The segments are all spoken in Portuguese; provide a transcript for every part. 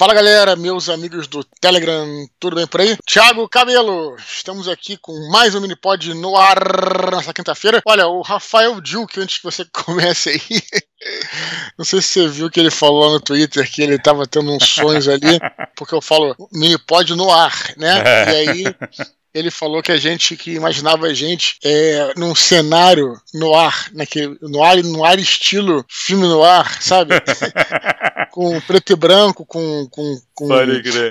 Fala galera, meus amigos do Telegram, tudo bem por aí? Thiago Cabelo, estamos aqui com mais um Minipod no ar nessa quinta-feira. Olha, o Rafael Duke, antes que você comece aí, não sei se você viu que ele falou no Twitter que ele estava tendo uns sonhos ali, porque eu falo Minipod no ar, né? E aí ele falou que a gente que imaginava a gente é, num cenário no ar, naquele, no ar, no ar estilo filme no ar, sabe? com preto e branco, com, com, com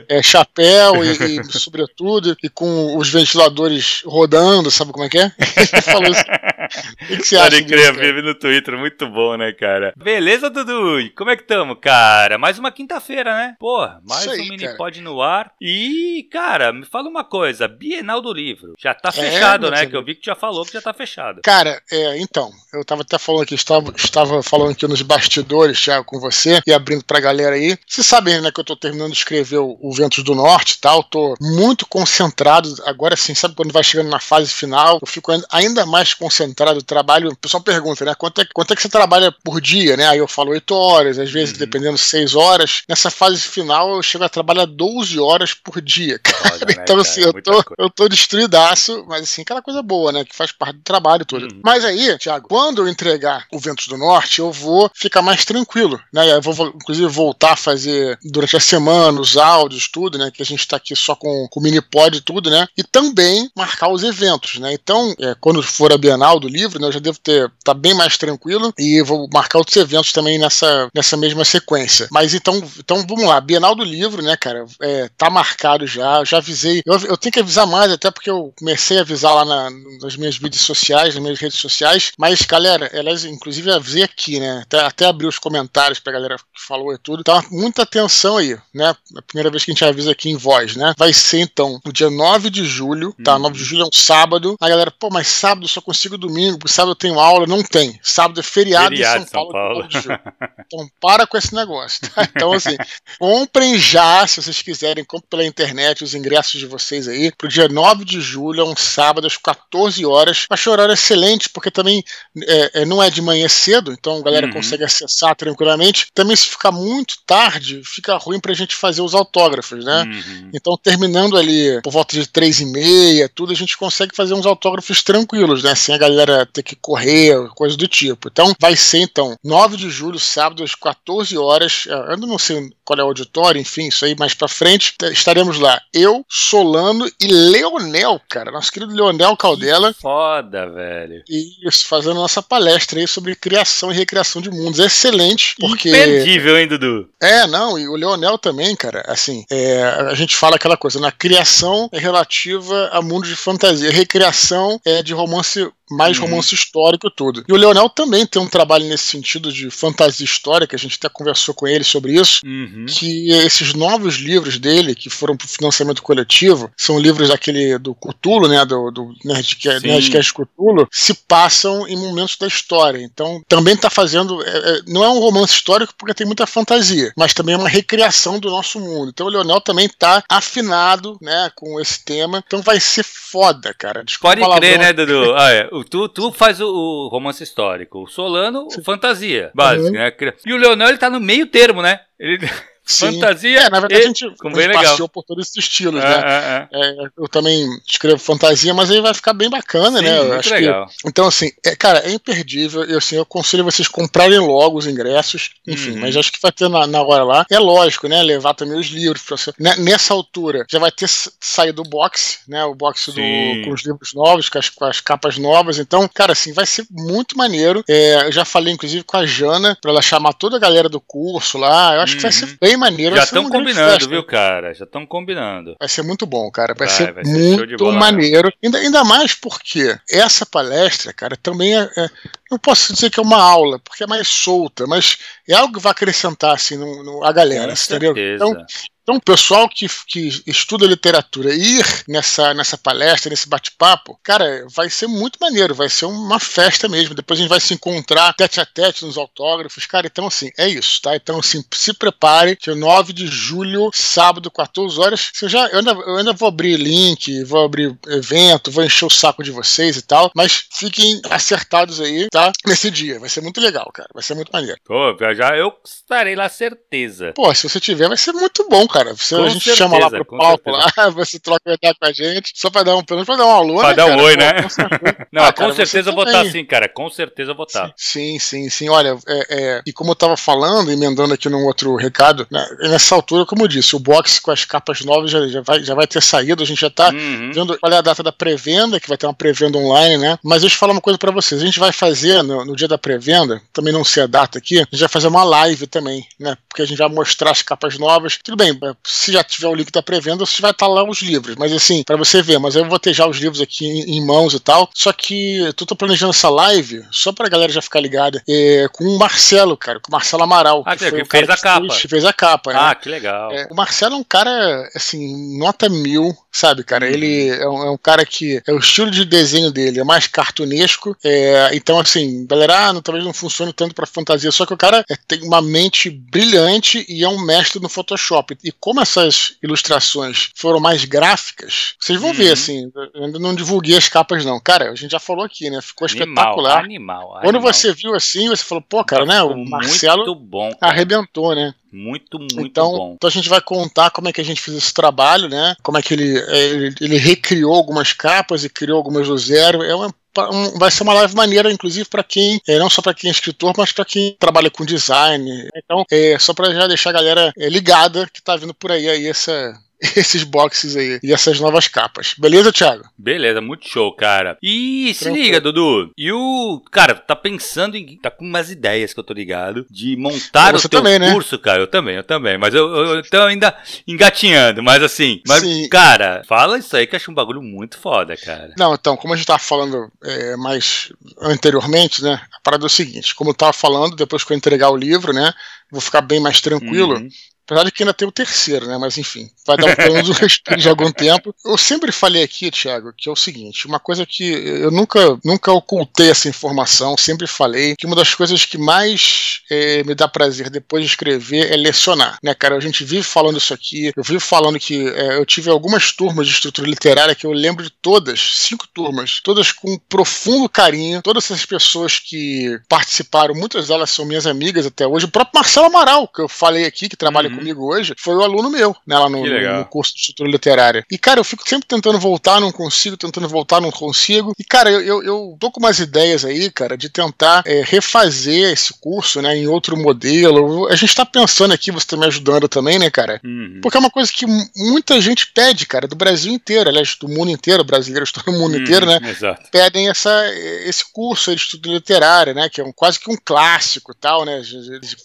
é, chapéu e, e, sobretudo, e com os ventiladores rodando, sabe como é que é? ele falou isso. O que, você Pode acha crer, disso, no Twitter, muito bom, né, cara? Beleza, Dudu? Como é que tamo, cara? Mais uma quinta-feira, né? Pô, mais aí, um mini pod no ar. E, cara, me fala uma coisa, Bienal do Livro, já tá é, fechado, é, né? Que eu vi que já falou que já tá fechado. Cara, é, então, eu tava até falando aqui, estava, estava falando aqui nos bastidores, Thiago, com você, e abrindo pra galera aí. Vocês sabem, né, que eu tô terminando de escrever o, o Ventos do Norte e tal, tô muito concentrado, agora sim, sabe quando vai chegando na fase final, eu fico ainda mais concentrado, trabalho, o pessoal pergunta, né, quanto é, quanto é que você trabalha por dia, né, aí eu falo 8 horas, às vezes, uhum. dependendo, 6 horas. Nessa fase final, eu chego a trabalhar 12 horas por dia, cara. Olha, então, né, assim, cara, eu tô, eu tô destruidaço, mas assim, aquela coisa boa, né, que faz parte do trabalho todo. Uhum. Mas aí, Thiago, quando eu entregar o Ventos do Norte, eu vou ficar mais tranquilo, né, eu vou, inclusive, voltar a fazer durante a semana os áudios, tudo, né, que a gente tá aqui só com, com o Minipod e tudo, né, e também marcar os eventos, né, então, é, quando for a Bienal do livro, né, eu já devo ter, tá bem mais tranquilo e vou marcar outros eventos também nessa, nessa mesma sequência. Mas então, então vamos lá, Bienal do livro, né, cara, é, tá marcado já, eu já avisei, eu, eu tenho que avisar mais, até porque eu comecei a avisar lá na, nas minhas mídias sociais, nas minhas redes sociais, mas, galera, elas, inclusive, avisei aqui, né, até, até abri os comentários pra galera que falou e tudo, então muita atenção aí, né, a primeira vez que a gente avisa aqui em voz, né, vai ser então no dia 9 de julho, tá, hum. 9 de julho é um sábado, a galera, pô, mas sábado só consigo domingo, sábado eu tenho aula, não tem, sábado é feriado, feriado em São, São Paulo, Paulo. então para com esse negócio, tá? então assim, comprem já, se vocês quiserem, comprem pela internet os ingressos de vocês aí, pro dia 9 de julho, é um sábado, às 14 horas, achei horário excelente, porque também é, é, não é de manhã cedo, então a galera uhum. consegue acessar tranquilamente, também se ficar muito tarde, fica ruim pra gente fazer os autógrafos, né? Uhum. Então, terminando ali por volta de três e meia, tudo, a gente consegue fazer uns autógrafos tranquilos, né? Sem a galera ter que correr, coisa do tipo. Então, vai ser, então, 9 de julho, sábado, às 14 horas. Eu não sei qual é o auditório, enfim, isso aí mais pra frente. Estaremos lá. Eu, Solano e Leonel, cara. Nosso querido Leonel Caldela. Que foda, velho. Isso, fazendo nossa palestra aí sobre criação e recriação de mundos. É excelente, porque. Imperdível, hein, Dudu? É, não, e o Leonel também, cara, assim, é, a gente fala aquela coisa, na criação é relativa a mundo de fantasia, recriação é de romance mais uhum. romance histórico e tudo. E o Leonel também tem um trabalho nesse sentido de fantasia histórica, a gente até conversou com ele sobre isso, uhum. que esses novos livros dele, que foram para o financiamento coletivo, são livros daquele do Cthulhu, né, do, do Nerdcast, Nerdcast Cthulhu, se passam em momentos da história. Então, também está fazendo, é, é, não é um romance histórico porque tem muita fantasia, mas também é uma recriação do nosso mundo. Então, o Leonel também está afinado, né, com esse tema. Então, vai ser foda, cara. Desculpa Pode crer, né, Dudu? É tu, tu faz o, o, romance histórico, o Solano, o fantasia, básico, uhum. né? E o Leonel, ele tá no meio termo, né? Ele... Sim. fantasia. É, na verdade, e... a gente, a gente passeou por todos esses estilos, é, né? É, é. é, eu também escrevo fantasia, mas aí vai ficar bem bacana, Sim, né? Eu acho legal. Que... Então, assim, é, cara, é imperdível. Eu, assim, eu aconselho vocês comprarem logo os ingressos, enfim, uhum. mas acho que vai ter na, na hora lá. É lógico, né? Levar também os livros. Você... Né, nessa altura já vai ter saído o box, né? O box do, com os livros novos, com as, com as, capas novas. Então, cara, assim, vai ser muito maneiro. É, eu já falei, inclusive, com a Jana, pra ela chamar toda a galera do curso lá. Eu acho uhum. que vai ser uhum. bem maneiro. Já estão combinando, viu, cara? Já estão combinando. Vai ser muito bom, cara. Vai, vai ser vai muito bola, maneiro. Ainda, ainda mais porque essa palestra, cara, também é, é, Não posso dizer que é uma aula, porque é mais solta, mas é algo que vai acrescentar, assim, no, no a galera, Com entendeu? Certeza. Então, Então, o pessoal que, que estuda literatura ir nessa, nessa palestra, nesse bate-papo, cara, vai ser muito maneiro, vai ser uma festa mesmo. Depois a gente vai se encontrar tete a tete nos autógrafos, cara. Então, assim, é isso, tá? Então, assim, se prepare, dia 9 de julho, sábado, 14 horas. Você já, eu ainda, eu ainda vou abrir link, vou abrir evento, vou encher o saco de vocês e tal, mas fiquem acertados aí, tá? Nesse dia. Vai ser muito legal, cara. Vai ser muito maneiro. Pô, já eu estarei lá, certeza. Pô, se você tiver, vai ser muito bom, cara. Você, a gente certeza, chama lá pro palco lá, você troca ideia com a gente, só pra dar um, pelo menos pra dar um alô, Pra né, dar um cara? oi, né? Não, ah, cara, com certeza eu vou estar sim, cara. Com certeza eu vou estar. Sim, sim, sim. Olha, é, é, e como eu tava falando, emendando aqui num outro recado, né, nessa altura, como eu disse, o box com as capas novas já, já, vai, já vai ter saído, a gente já tá uhum. vendo qual é a data da pré-venda, que vai ter uma pré-venda online, né? Mas deixa eu falar uma coisa para vocês. A gente vai fazer no, no dia da pré-venda, também não sei a data aqui, a gente vai fazer uma live também, né? Porque a gente vai mostrar as capas novas. Tudo bem, se já tiver o link da pré-venda, você vai estar tá lá os livros. Mas assim, para você ver, mas eu vou ter já os livros aqui em, em mãos e tal. Só que eu tô planejando essa live, só pra galera já ficar ligada, é, com o Marcelo, cara, com o Marcelo Amaral. Ah, que, que, que fez a capa. Fez, fez a capa, né? Ah, que legal. É, o Marcelo é um cara, assim, nota mil, sabe, cara? Ele é um, é um, cara que. É o estilo de desenho dele, é mais cartunesco. É, então, assim, galera, ah, não, talvez não funcione tanto pra fantasia. Só que o cara é, tem uma mente brilhante e é um mestre no Photoshop. E como essas ilustrações foram mais gráficas, vocês vão uhum. ver, assim, eu ainda não divulguei as capas, não. Cara, a gente já falou aqui, né? Ficou animal, espetacular. Animal, Quando você viu assim, você falou, pô, cara, né? O Marcelo bom, arrebentou, né? Muito, muito então, bom. Então a gente vai contar como é que a gente fez esse trabalho, né? Como é que ele, ele, ele recriou algumas capas e criou algumas do zero. É uma um, vai ser uma live maneira, inclusive, para quem, é, não só para quem é escritor, mas para quem trabalha com design. Então, é só para já deixar a galera é, ligada que tá vindo por aí, aí essa, esses boxes aí e essas novas capas. Beleza, Thiago? Beleza, muito show, cara. E se liga, Dudu. E o. Cara, tá pensando em. Tá com umas ideias que eu tô ligado. De montar Você o teu também, né? curso, né? cara. Eu também, eu também. Mas eu, eu, eu tô ainda engatinhando. Mas assim. Mas, Sim. cara, fala isso aí que eu acho um bagulho muito foda, cara. Não, então, como a gente tava falando é, mais anteriormente, né? A parada é o seguinte: como eu tava falando, depois que eu entregar o livro, né? Vou ficar bem mais tranquilo. Uhum. Apesar de que ainda tem o terceiro, né? Mas enfim, vai dar um pelo respiro de algum tempo. Eu sempre falei aqui, Thiago, que é o seguinte: uma coisa que eu nunca, nunca ocultei essa informação, sempre falei que uma das coisas que mais é, me dá prazer depois de escrever é lecionar, né, cara? A gente vive falando isso aqui, eu vivo falando que é, eu tive algumas turmas de estrutura literária que eu lembro de todas, cinco turmas, todas com profundo carinho, todas essas pessoas que participaram, muitas delas são minhas amigas até hoje, o próprio Marcelo Amaral, que eu falei aqui, que trabalha uhum comigo hoje foi o aluno meu, né, lá no, no, curso de estrutura literária. E, cara, eu fico sempre tentando voltar, não consigo, tentando voltar, não consigo. E, cara, eu, eu, eu tô com umas ideias aí, cara, de tentar é, refazer esse curso, né, em outro modelo. A gente tá pensando aqui, você tá me ajudando também, né, cara? Uhum. Porque é uma coisa que muita gente pede, cara, do Brasil inteiro, aliás, do mundo inteiro, brasileiros, todo mundo uhum, inteiro, né? Exato. Pedem essa, esse curso de estrutura literária, né, que é um, quase que um clássico tal, né?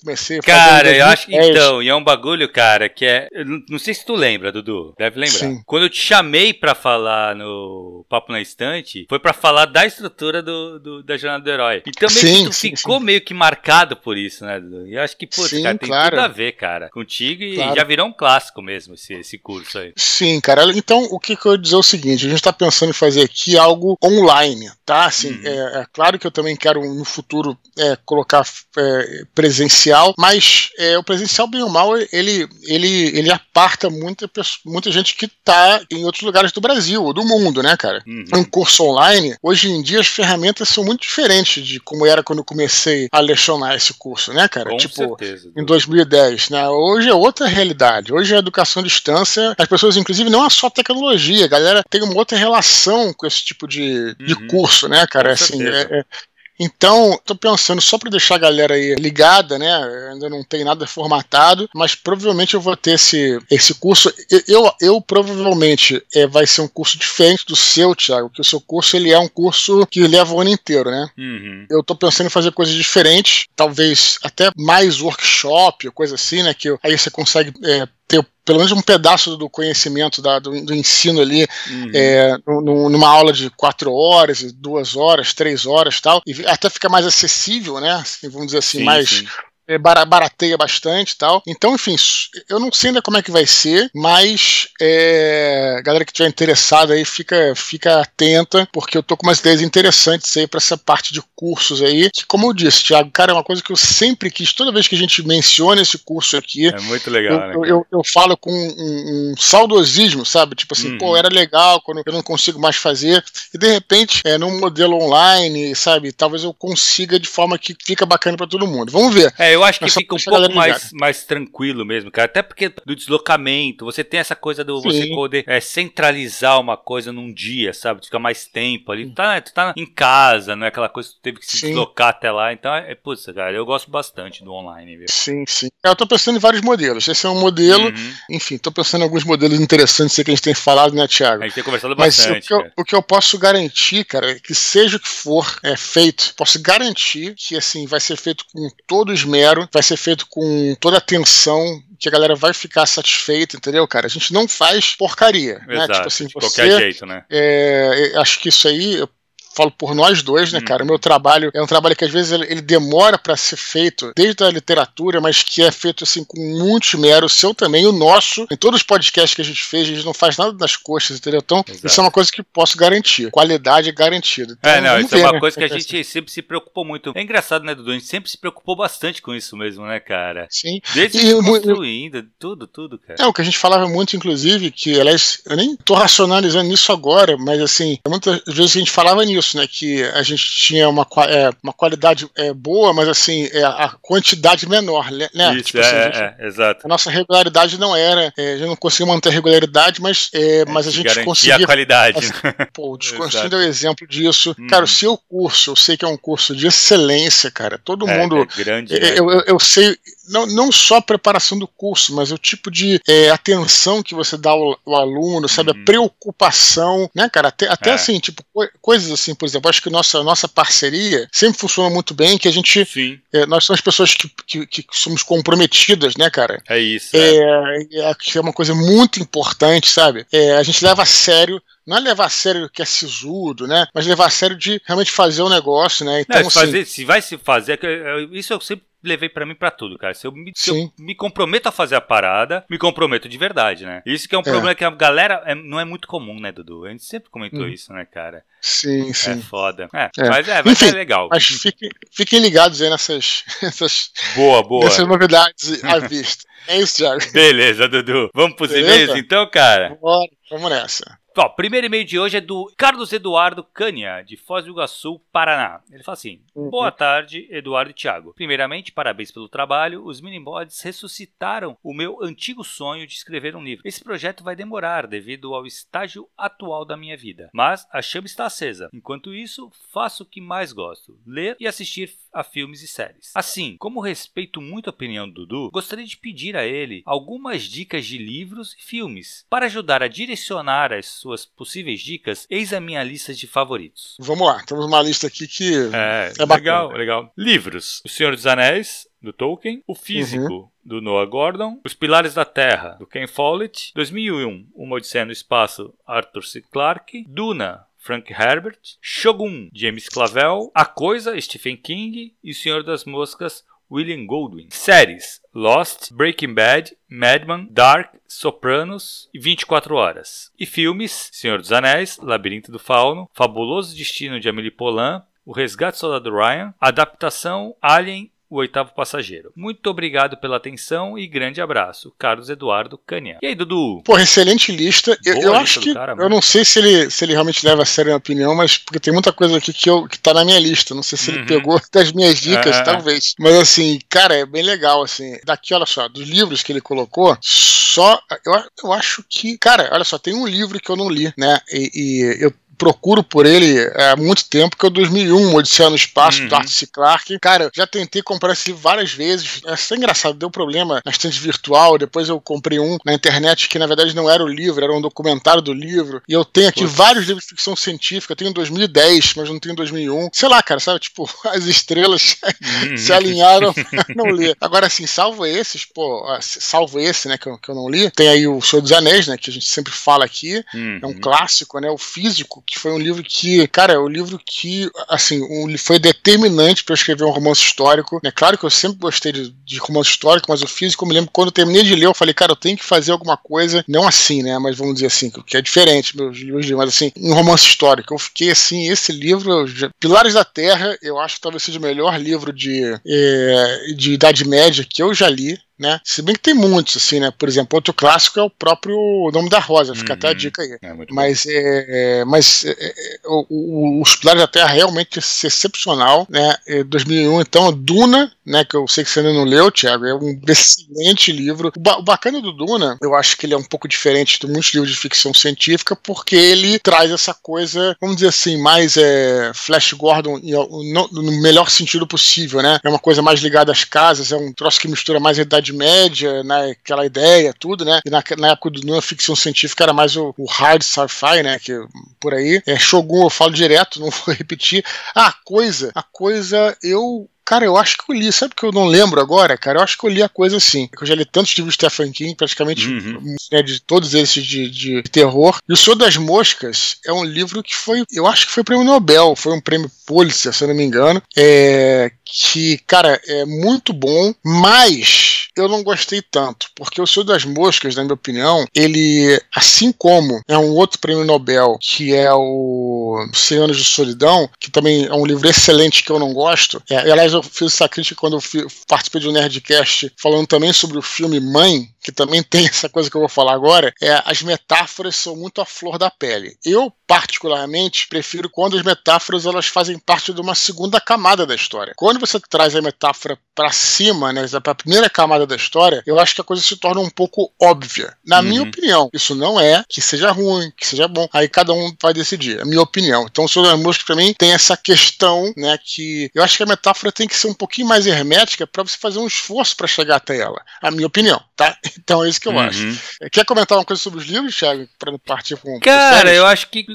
Comecei a fazer Cara, eu acho que então, e é um bagulho bagulho, cara, que é. Não sei se tu lembra, Dudu. Deve lembrar. Sim. Quando eu te chamei pra falar no Papo na Estante, foi pra falar da estrutura do, do da Jornada do Herói. E também sim, tu sim, ficou meio que marcado por isso, né, Dudu? E eu acho que, pô, cara, tem claro. tudo a ver, cara, contigo e claro. já virou um clássico mesmo esse, esse curso aí. Sim, cara. Então, o que, que eu ia dizer é o seguinte: a gente tá pensando em fazer aqui algo online, tá? Assim, uhum. é, é, claro que eu também quero no futuro é, colocar é, presencial, mas é, o presencial, bem ou mal, ele, ele, ele aparta muita, muita gente que está em outros lugares do Brasil ou do mundo, né, cara? Uhum. Um curso online, hoje em dia as ferramentas são muito diferentes de como era quando eu comecei a lecionar esse curso, né, cara? Com tipo, certeza, em 2010, né? Hoje é outra realidade. Hoje é educação à distância. As pessoas, inclusive, não é só tecnologia, a galera tem uma outra relação com esse tipo de, de uhum. curso, né, cara? Com assim, é, é, então, tô pensando só para deixar a galera aí ligada, né? Ainda não tem nada formatado, mas provavelmente eu vou ter esse, esse curso. Eu, eu, eu provavelmente é, vai ser um curso diferente do seu, Thiago, que o seu curso ele é um curso que leva o ano inteiro, né? Uhum. Eu tô pensando em fazer coisas diferentes, talvez até mais workshop, coisa assim, né? Que aí você consegue é, ter pelo menos um pedaço do conhecimento da, do, do, ensino ali uhum. é, no, numa aula de quatro horas, duas horas, três horas tal, e até fica mais acessível, né? Assim, vamos dizer assim, sim, mais. Sim barateia bastante e tal. Então, enfim, eu não sei ainda como é que vai ser, mas é, galera que estiver interessada aí, fica, fica atenta, porque eu tô com umas ideias interessantes aí para essa parte de cursos aí, que como eu disse, Thiago, cara, é uma coisa que eu sempre quis, toda vez que a gente menciona esse curso aqui. É muito legal, eu, né? Eu, eu, falo com um, um, saudosismo, sabe? Tipo assim, uhum. pô, era legal quando eu não consigo mais fazer, e de repente, é, num modelo online, sabe? Talvez eu consiga de forma que fica bacana para todo mundo. Vamos ver. É, eu acho que fica um pouco mais, mais tranquilo mesmo, cara. Até porque do deslocamento, você tem essa coisa do Sim. você poder é, centralizar uma coisa num dia, sabe? Tu fica mais tempo ali. Tu tá, tu tá em casa, não é aquela coisa que tu teve que se sim. deslocar até lá. Então, é, putz, cara, eu gosto bastante do online, viu? Sim, sim. Eu tô pensando em vários modelos. Esse é um modelo, uhum. enfim, tô pensando em alguns modelos interessantes que a gente tem falado, né, Thiago? A gente tem conversado bastante. Mas o que, eu, o que eu posso garantir, cara, é que seja o que for é, feito, posso garantir que, assim, vai ser feito com todo vai ser feito com toda atenção, que a galera vai ficar satisfeita, entendeu, cara? A gente não faz porcaria, Exato, né? Tipo assim, de você, qualquer jeito, né? É, acho que isso aí, falo por nós dois, né, hum. cara? O meu trabalho é um trabalho que às vezes ele, ele demora para ser feito, desde a literatura, mas que é feito assim com muito esmero, o seu também, o nosso. Em todos os podcasts que a gente fez, a gente não faz nada das coxas, entendeu? Então, Exato. isso é uma coisa que posso garantir. Qualidade é garantida. Então, é, não, isso ver, é uma né? coisa que a gente sempre se preocupou muito. É engraçado, né, Dudu? A gente sempre se preocupou bastante com isso mesmo, né, cara? Sim. Desde e, construindo, tudo, tudo, cara. É, o que a gente falava muito, inclusive, que, aliás, eu nem tô racionalizando isso agora, mas assim, muitas vezes a gente falava nisso isso, né? Que a gente tinha uma, é, uma qualidade é, boa, mas assim, é, a quantidade menor, né? Isso, tipo, assim, é, gente, é, exato. A nossa regularidade não era, é, a gente não conseguia manter a regularidade, mas, é, mas a gente conseguia. a qualidade. Assim, pô, o Desconstruindo é o exemplo disso. Hum. Cara, o seu curso, eu sei que é um curso de excelência, cara. Todo mundo. É grande. Né? Eu, eu, eu sei, não, não só a preparação do curso, mas o tipo de é, atenção que você dá ao, ao aluno, sabe? Uhum. A preocupação, né, cara? Até, até é. assim, tipo, coisas assim, por exemplo, acho que nossa, nossa parceria sempre funciona muito bem, que a gente. Sim. É, nós somos pessoas que, que, que, somos comprometidas, né, cara? É isso. É, é. é, é uma coisa muito importante, sabe? É, a gente leva a sério não é levar a sério que é sisudo, né? Mas levar a sério de realmente fazer o negócio, né? Então, não, se, assim, fazer, se vai se fazer, isso eu sempre levei para mim para tudo, cara. Se eu, me, se eu, me, comprometo a fazer a parada, me comprometo de verdade, né? Isso que é um é. problema que a galera é, não é muito comum, né, Dudu? A gente sempre comentou hum. isso, né, cara? Sim, sim. É foda. É, é. Mas é, mas Enfim, é legal. Mas fiquem, fiquem ligados aí nessas, nessas, boa, boa. nessas novidades à vista. É isso, Thiago. Beleza, Dudu. Vamos pros e-mails então, cara? Bora, vamos nessa. Ó, primeiro e-mail de hoje é do Carlos Eduardo Cânia, de Foz do Iguaçu, Paraná. Ele fala assim: uhum. Boa tarde, Eduardo e Thiago. Primeiramente, parabéns pelo trabalho. Os Minimods ressuscitaram o meu antigo sonho de escrever um livro. Esse projeto vai demorar devido ao estágio atual da minha vida, mas a chama está acesa. Enquanto isso, faço o que mais gosto: ler e assistir a filmes e séries. Assim, como respeito muito a opinião do Dudu, gostaria de pedir a ele algumas dicas de livros e filmes para ajudar a direcionar as suas possíveis dicas, eis a minha lista de favoritos. Vamos lá, temos uma lista aqui que é, é legal, legal. Livros: O Senhor dos Anéis, do Tolkien, O Físico, uhum. do Noah Gordon, Os Pilares da Terra, do Ken Follett, 2001, Uma Odisseia no Espaço, Arthur C. Clarke, Duna, Frank Herbert, Shogun, James Clavel, A Coisa, Stephen King. E O Senhor das Moscas, William Goldwyn. Séries: Lost, Breaking Bad, Mad Men, Dark, Sopranos e 24 Horas. E filmes: Senhor dos Anéis, Labirinto do Fauno, Fabuloso Destino de Amélie Poulain, O Resgate do Soldado Ryan, Adaptação Alien o oitavo passageiro. Muito obrigado pela atenção e grande abraço. Carlos Eduardo Canha. E aí, Dudu? Porra, excelente lista. Eu, eu acho que. Cara, eu não sei se ele, se ele realmente leva a sério a opinião, mas porque tem muita coisa aqui que, eu, que tá na minha lista. Não sei se uhum. ele pegou das minhas dicas, é. talvez. Mas assim, cara, é bem legal, assim. Daqui, olha só, dos livros que ele colocou, só. Eu, eu acho que. Cara, olha só, tem um livro que eu não li, né? E, e eu procuro por ele há muito tempo, que é o 2001, Odisseia no Espaço, uhum. do Arthur C. Clarke. Cara, já tentei comprar esse livro várias vezes. É só engraçado, deu problema na estante virtual. Depois eu comprei um na internet que na verdade não era o livro, era um documentário do livro. E eu tenho aqui vários livros de ficção científica. Eu tenho em 2010, mas não tenho em 2001. Sei lá, cara, sabe? Tipo, as estrelas uhum. se alinharam pra não ler. Agora, assim, salvo esses, pô, salvo esse, né, que eu, que eu não li. Tem aí o Senhor dos Anéis, né, que a gente sempre fala aqui. Uhum. É um clássico, né? O físico que foi um livro que, cara, é um livro que, assim, um, foi determinante para eu escrever um romance histórico. É claro que eu sempre gostei de, de romance histórico, mas o físico, eu me lembro quando eu terminei de ler, eu falei, cara, eu tenho que fazer alguma coisa, não assim, né, mas vamos dizer assim, que é diferente, meus livros, mas assim, um romance histórico. Eu fiquei assim, esse livro, Pilares da Terra, eu acho que talvez seja o melhor livro de, é, de Idade Média que eu já li né? Se bem que tem muitos, assim, né? Por exemplo, outro clássico é o próprio Nome da Rosa, fica uhum. até a uhum. dica aí. É mas é, é mas é, é o, o, Os Pilares da Terra realmente é excepcional, né? 2001, é, então, Duna, né? Que eu sei que você ainda não leu, Thiago, é um excelente livro. O, ba o bacana do Duna, eu acho que ele é um pouco diferente de muitos livros de ficção científica, porque ele traz essa coisa, vamos dizer assim, mais é, Flash Gordon no, no melhor sentido possível, né? É uma coisa mais ligada às casas, é um troço que mistura mais a idade Idade Média, né, aquela ideia, tudo, né? E na, na época do não ficção científica era mais o, o hard sci-fi, né? Que por aí. É, Shogun eu falo direto, não vou repetir. Ah, coisa, a coisa eu Cara, eu acho que eu li, sabe que eu não lembro agora, cara? Eu acho que eu li a coisa assim. Eu já li tantos livros de Stephen King, praticamente uhum. né, de todos esses de, de, terror. E O Senhor das Moscas é um livro que foi, eu acho que foi prêmio Nobel, foi um prêmio Pulitzer, se eu não me engano. É, que, cara, é muito bom, mas eu não gostei tanto, porque O Senhor das Moscas, na minha opinião, ele, assim como é um outro prêmio Nobel, que é o Cem Anos de Solidão, que também é um livro excelente que eu não gosto. É, aliás, eu fiz essa crítica quando eu participei de um Nerdcast falando também sobre o filme Mãe, que também tem essa coisa que eu vou falar agora, é as metáforas são muito à flor da pele. Eu, particularmente, prefiro quando as metáforas elas fazem parte de uma segunda camada da história. Quando você traz a metáfora para cima, né, para a primeira camada da história, eu acho que a coisa se torna um pouco óbvia. Na uhum. minha opinião, isso não é que seja ruim, que seja bom. Aí cada um vai decidir. É a minha opinião. Então, o Senhor das Moscas, para mim, tem essa questão, né, que eu acho que a metáfora tem que ser um pouquinho mais hermética para você fazer um esforço para chegar até ela. A minha opinião, tá? Então é isso que eu uhum. acho. Quer comentar uma coisa sobre os livros, Thiago, para partir com Cara, eu acho que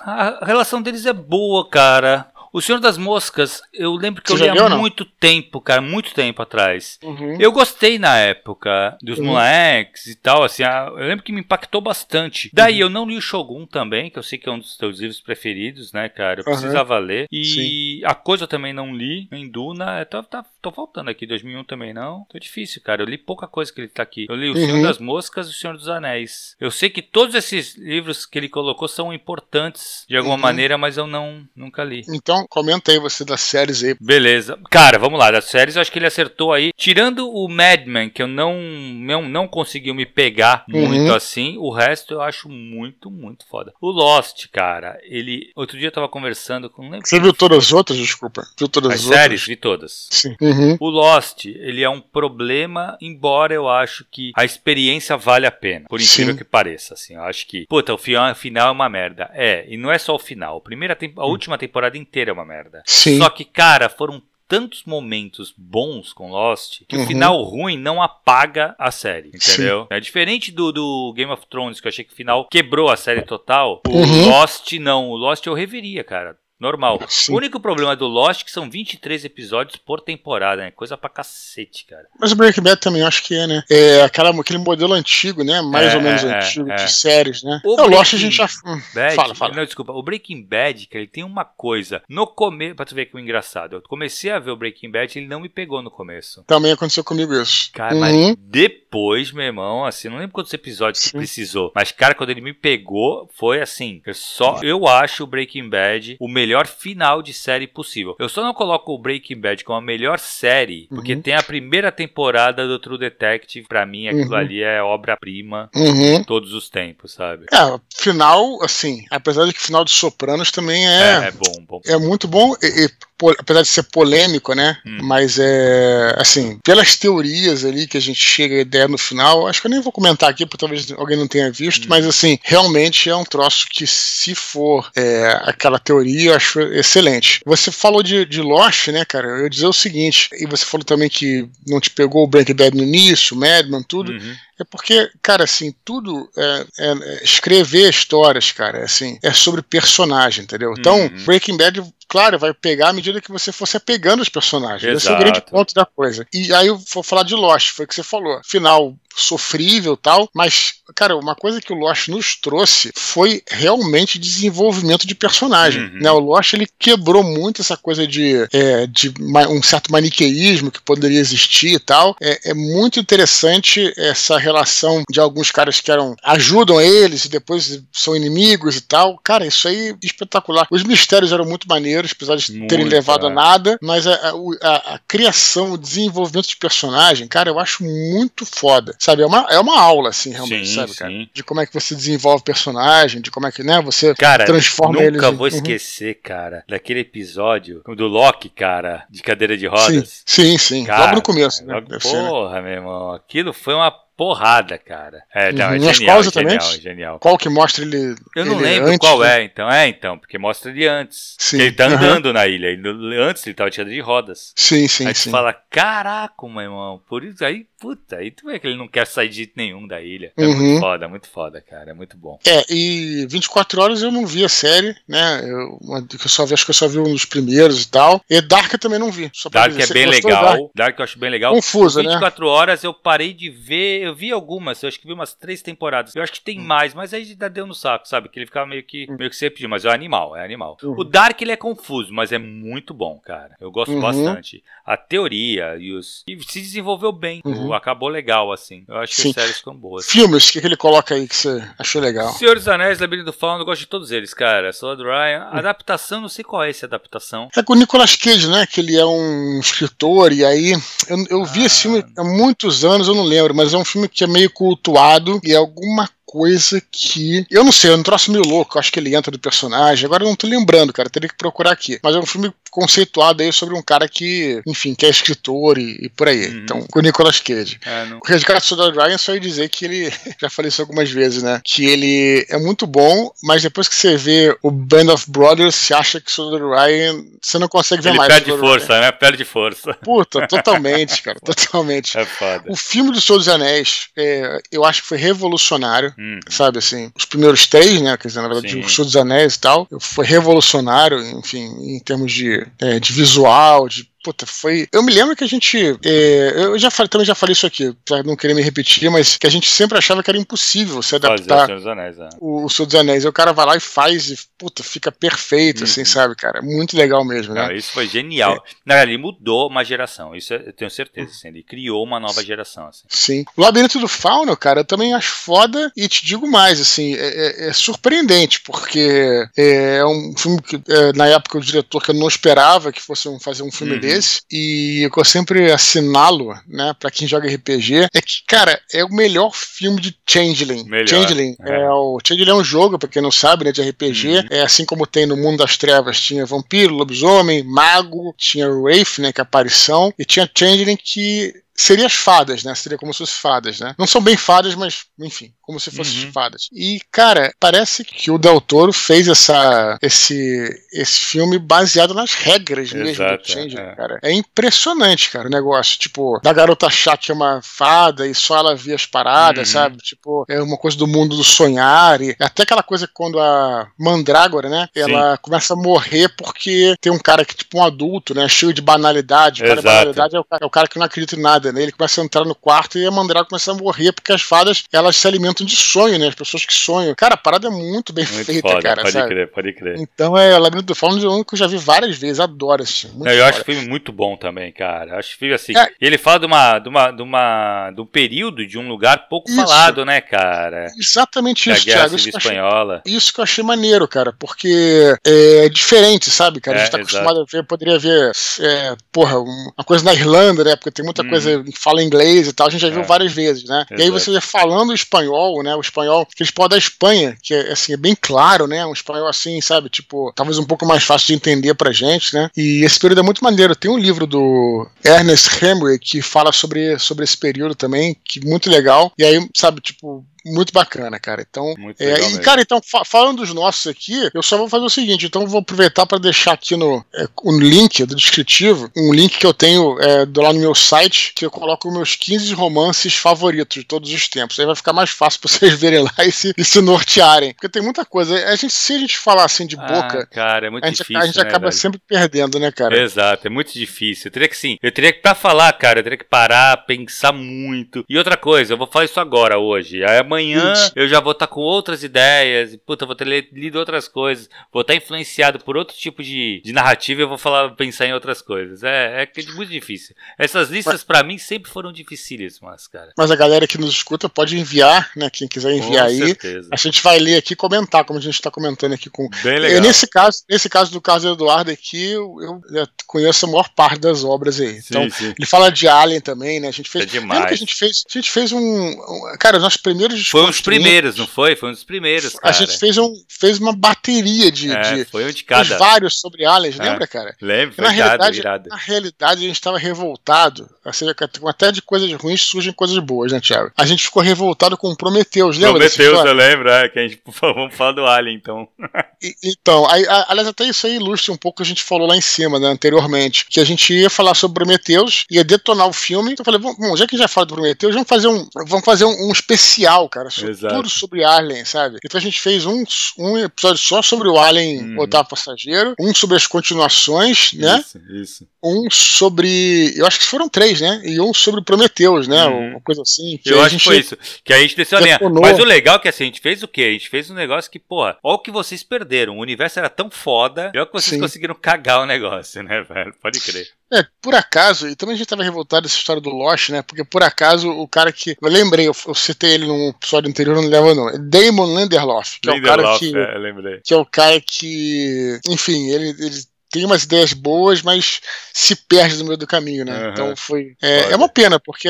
a relação deles é boa, cara. O Senhor das Moscas, eu lembro que Você eu li há muito tempo, cara, muito tempo atrás. Uhum. Eu gostei na época dos uhum. moleques e tal, assim, eu lembro que me impactou bastante. Daí uhum. eu não li o Shogun também, que eu sei que é um dos teus livros preferidos, né, cara? Eu precisava ler. E Sim. a coisa eu também não li, em Duna, tá, tá, tô faltando aqui, 2001 também não. Tô difícil, cara, eu li pouca coisa que ele tá aqui. Eu li O Senhor uhum. das Moscas e O Senhor dos Anéis. Eu sei que todos esses livros que ele colocou são importantes de alguma uhum. maneira, mas eu não nunca li. Então, comenta aí você das séries aí. Beleza. Cara, vamos lá, das séries eu acho que ele acertou aí. Tirando o Madman, que eu não, não, não conseguiu me pegar uhum. muito assim, o resto eu acho muito, muito foda. O Lost, cara, ele. Outro dia eu tava conversando com. Você viu todas as outras, desculpa? Viu todas as, as outras? séries? Vi todas. Sim. Uhum. O Lost, ele é um problema, embora eu acho que a experiência vale a pena. Por incrível Sim. que pareça, assim. Eu acho que, puta, o final é uma merda. É, e não é só o final. A, primeira, a última temporada inteira uma merda. Sim. Só que, cara, foram tantos momentos bons com Lost que uhum. o final ruim não apaga a série, entendeu? Sim. É diferente do, do Game of Thrones, que eu achei que o final quebrou a série total. O uhum. Lost não. O Lost eu reveria, cara. Normal. Sim. O único problema do Lost é que são 23 episódios por temporada, né? Coisa pra cacete, cara. Mas o Breaking Bad também acho que é, né? É aquela, aquele modelo antigo, né? Mais é, ou menos é, antigo é. de séries, né? O, o Lost a gente já. Bad, fala, fala. Não, desculpa. O Breaking Bad, que ele tem uma coisa. No começo. Pra tu ver que é engraçado. Eu comecei a ver o Breaking Bad ele não me pegou no começo. Também aconteceu comigo isso. Cara, uhum. mas depois, meu irmão, assim, não lembro quantos episódios Sim. que precisou. Mas, cara, quando ele me pegou, foi assim. Eu só. Eu acho o Breaking Bad o melhor final de série possível. Eu só não coloco o Breaking Bad como a melhor série, porque uhum. tem a primeira temporada do True Detective, para mim aquilo uhum. ali é obra-prima uhum. todos os tempos, sabe? É, final, assim, apesar de que o final de Sopranos também é. É, é bom, bom. É muito bom. E, e apesar de ser polêmico, né? Hum. Mas é assim, pelas teorias ali que a gente chega a ideia no final, acho que eu nem vou comentar aqui, porque talvez alguém não tenha visto, hum. mas assim, realmente é um troço que, se for é, aquela teoria, eu acho excelente. Você falou de, de Lost, né, cara? Eu ia dizer o seguinte, e você falou também que não te pegou o Breaking Bad no início, o Madman, tudo. Uhum. É porque, cara, assim, tudo é, é, é escrever histórias, cara, assim, é sobre personagem, entendeu? Então, uhum. Breaking Bad claro, vai pegar à medida que você fosse apegando os personagens. Exato. Esse é o grande ponto da coisa. E aí eu vou falar de Lost, foi o que você falou. Final sofrível tal, mas, cara, uma coisa que o Lost nos trouxe foi realmente desenvolvimento de personagem. Uhum. Né? O Lost ele quebrou muito essa coisa de, é, de um certo maniqueísmo que poderia existir e tal. É, é, muito interessante essa relação de alguns caras que eram ajudam eles e depois são inimigos e tal. Cara, isso aí é espetacular. Os mistérios eram muito maneiros, apesar de muito, terem levado é. a nada, mas a, a, a criação, o desenvolvimento de personagem, cara, eu acho muito foda sabe? É uma, é uma aula, assim, realmente, sim, sabe, sim. cara? De como é que você desenvolve personagem, de como é que, né, você cara, transforma eles. Nunca vou uhum. esquecer, cara, daquele episódio do Loki, cara, de cadeira de rodas. Sim, sim, sim. Cara, logo no começo, né? Logo, né? porra, meu irmão, aquilo foi uma porrada, cara. É, não, é genial, genial, genial, genial. Qual que mostra ele? Eu não ele lembro antes, qual né? é, então. É, então, porque mostra ele antes. Sim. Ele tá andando uhum. na ilha. Ele, antes ele tava tirando de rodas. Sim, sim, aí sim. Aí fala, caraca, meu irmão. Por isso aí, puta, aí tu vê que ele não quer sair de jeito nenhum da ilha. É uhum. muito foda, muito foda, cara. É muito bom. É, e 24 horas eu não vi a série, né? Eu, eu só vi, acho que eu só vi um dos primeiros e tal. E Dark eu também não vi. Dark é bem legal. Dark? Dark eu acho bem legal. Confusa, 24 né? 24 horas eu parei de ver, eu vi algumas eu acho que vi umas três temporadas. Eu acho que tem hum. mais, mas aí já deu no saco, sabe? Que ele ficava meio que, hum. meio que sempre, mas é animal, é animal. Uhum. O Dark ele é confuso, mas é muito bom, cara. Eu gosto uhum. bastante. A teoria e os. E se desenvolveu bem. Uhum. Acabou legal, assim. Eu acho Sim. que as séries ficam boas. Filmes, o que, que ele coloca aí que você achou legal? Senhor dos Anéis, Labirinto do Fauno, eu gosto de todos eles, cara. Soul Ryan. Hum. Adaptação, não sei qual é essa adaptação. É com o Nicolas Cage, né? Que ele é um escritor, e aí. Eu, eu vi ah. esse filme há muitos anos, eu não lembro, mas é um filme que é meio cultuado e alguma coisa que. Eu não sei, é um troço meio louco. Eu acho que ele entra do personagem. Agora eu não tô lembrando, cara. Teria que procurar aqui. Mas é um filme conceituado aí sobre um cara que, enfim, que é escritor e, e por aí. Uhum. Então, com o Nicolas Cage. É, não... O Resgate do Soldado Ryan só ia dizer que ele. Já falei isso algumas vezes, né? Que ele é muito bom, mas depois que você vê o Band of Brothers, você acha que o Soldado Ryan. Você não consegue ver ele mais. Perde força, Ryan. né? Perde força. Puta, totalmente, cara. Totalmente. É foda. O filme do Senhor dos Anéis, é, eu acho que foi revolucionário. Uhum. Sabe assim? Os primeiros três, né? Quer dizer, na verdade, Sim. o Senhor dos Anéis e tal. Foi revolucionário, enfim, em termos de, é, de visual, de puta, foi. Eu me lembro que a gente. É, eu já falei, também já falei isso aqui, pra não querer me repetir, mas que a gente sempre achava que era impossível se adaptar. O Senhor dos Anéis, é. o, o Senhor dos Anéis. E o cara vai lá e faz e, puta, fica perfeito, assim, uhum. assim, sabe, cara? Muito legal mesmo, né? Não, isso foi genial. É. Na verdade, ele mudou uma geração, isso eu tenho certeza, assim, ele criou uma nova geração, assim. Sim. O Labirinto do Fauno, cara, eu também acho foda e te digo mais, assim, é, é, é surpreendente, porque é um filme que, é, na época, o diretor que eu não esperava que fosse um, fazer um filme uhum. desse e eu sempre assinalo, né, pra quem joga RPG, é que, cara, é o melhor filme de Changeling. Melhor. Changeling é. é. o Changeling é um jogo, pra quem não sabe, né, de RPG. Uhum. É assim como tem no Mundo das Trevas, tinha vampiro, lobisomem, mago, tinha Wraith, né, que é aparição, e tinha Changeling que seria as fadas, né? Seria como se fossem fadas, né? Não são bem fadas, mas, enfim, como se fossem uhum. fadas. E, cara, parece que o Del Toro fez essa, esse, esse filme baseado nas regras Exato, mesmo do Change, é. cara. É impressionante, cara, o negócio. Tipo, da garota achar que é uma fada e só ela via as paradas, uhum. sabe? Tipo, é uma coisa do mundo do sonhar. E até aquela coisa quando a Mandrágora, né? Ela Sim. começa a morrer porque tem um cara que, tipo, um adulto, né? Cheio de banalidade. O cara de banalidade é o, cara, é o cara que não acredita em nada né? Ele começa a entrar no quarto e a Mandrake começa a morrer, porque as fadas, elas se alimentam de sonho, né? As pessoas que sonham. Cara, a parada é muito bem muito feita, foda, cara. Pode sabe? crer, pode crer. Então é o Labirinto do Fauno é um que eu já vi várias vezes, adoro esse filme. eu acho o filme muito bom também, cara. Acho filme assim. É. ele fala de uma, de uma, de uma, de um período, de um lugar pouco isso. falado, né, cara? Exatamente isso, Thiago. Isso espanhola. Achei, isso que eu achei maneiro, cara, porque é diferente, sabe, cara? A gente é, tá exato. acostumado a ver, poderia ver, é, porra, uma coisa na Irlanda, né? Porque tem muita hum. coisa fala inglês inglês e tal, a gente já viu é. várias vezes, né? Exato. E aí você falando espanhol, né? O espanhol, que eles podem da Espanha, que é assim, é bem claro, né? Um espanhol assim, sabe? Tipo, talvez um pouco mais fácil de entender pra gente, né? E esse período é muito maneiro. Tem um livro do Ernest Hemingway que fala sobre, sobre esse período também, que é muito legal. E aí, sabe, tipo, muito bacana, cara. Então, é, e, cara, então, fa falando dos nossos aqui, eu só vou fazer o seguinte, então vou aproveitar para deixar aqui no é, um link do descritivo, um link que eu tenho é, do lá no meu site, que eu coloco meus 15 romances favoritos de todos os tempos. Aí vai ficar mais fácil pra vocês verem lá e se, e se nortearem. Porque tem muita coisa. A gente, se a gente falar assim de ah, boca, cara, é muito a gente, difícil. A gente né, acaba velho? sempre perdendo, né, cara? Exato, é muito difícil. Eu teria que sim, eu teria que, pra falar, cara, eu teria que parar, pensar muito. E outra coisa, eu vou falar isso agora, hoje. Aí amanhã isso. eu já vou estar tá com outras ideias, puta, vou ter lido outras coisas, vou estar tá influenciado por outro tipo de, de narrativa e eu vou falar, pensar em outras coisas. É, é muito difícil. Essas listas, para mim, sempre foram dificílimas, cara. Mas a galera que nos escuta pode enviar, né? Quem quiser enviar com aí. Certeza. A gente vai ler aqui e comentar, como a gente está comentando aqui com. Bem legal. E nesse caso, nesse caso do caso do Eduardo aqui, eu, eu conheço a maior parte das obras aí. Sim, então, sim. ele fala de Alien também, né? A gente fez. É demais. que a gente fez, a gente fez um, um cara, os nossos primeiros Foi um dos primeiros, não foi? Foi um dos primeiros, cara. A gente fez um fez uma bateria de, é, de foi um de cada. vários sobre aliens, é. lembra, cara? Lembro, na realidade, na realidade a gente estava revoltado, assim, até de coisas ruins surgem coisas boas, né, Thiago? A gente ficou revoltado com Prometheus, lembra? Prometheus, eu lembro, é, que a gente, vamos falar do Alien, então. e, então, aí, aliás, até isso aí ilustra um pouco o que a gente falou lá em cima, né, anteriormente, que a gente ia falar sobre Prometheus, ia detonar o filme, então eu falei, bom, já que a gente já fala do Prometheus, vamos fazer um, vamos fazer um, um especial, cara, sobre, tudo sobre Alien, sabe? Então a gente fez um, um episódio só sobre o Alien hum. Oitavo Passageiro, um sobre as continuações, né? Isso, isso. Um sobre, eu acho que foram três, né? E um sobre Prometheus, né? Hum. Uma coisa assim. eu acho que foi isso. Que a gente desceu a linha. Mas o legal é que assim, a gente fez o quê? A gente fez um negócio que, porra, olha o que vocês perderam. O universo era tão foda, olha que vocês Sim. conseguiram cagar o negócio, né, velho? Pode crer. É, por acaso, e também a gente tava revoltado dessa história do Lost, né? Porque por acaso o cara que. Eu lembrei, eu, eu citei ele num episódio anterior, não lembro não. Damon Lindelof, que Lindelof, é o cara que. É, lembrei. Que é o cara que. Enfim, ele, ele tem umas ideias boas, mas se perde no meio do caminho, né? Uhum. Então foi. É, é, uma pena, porque,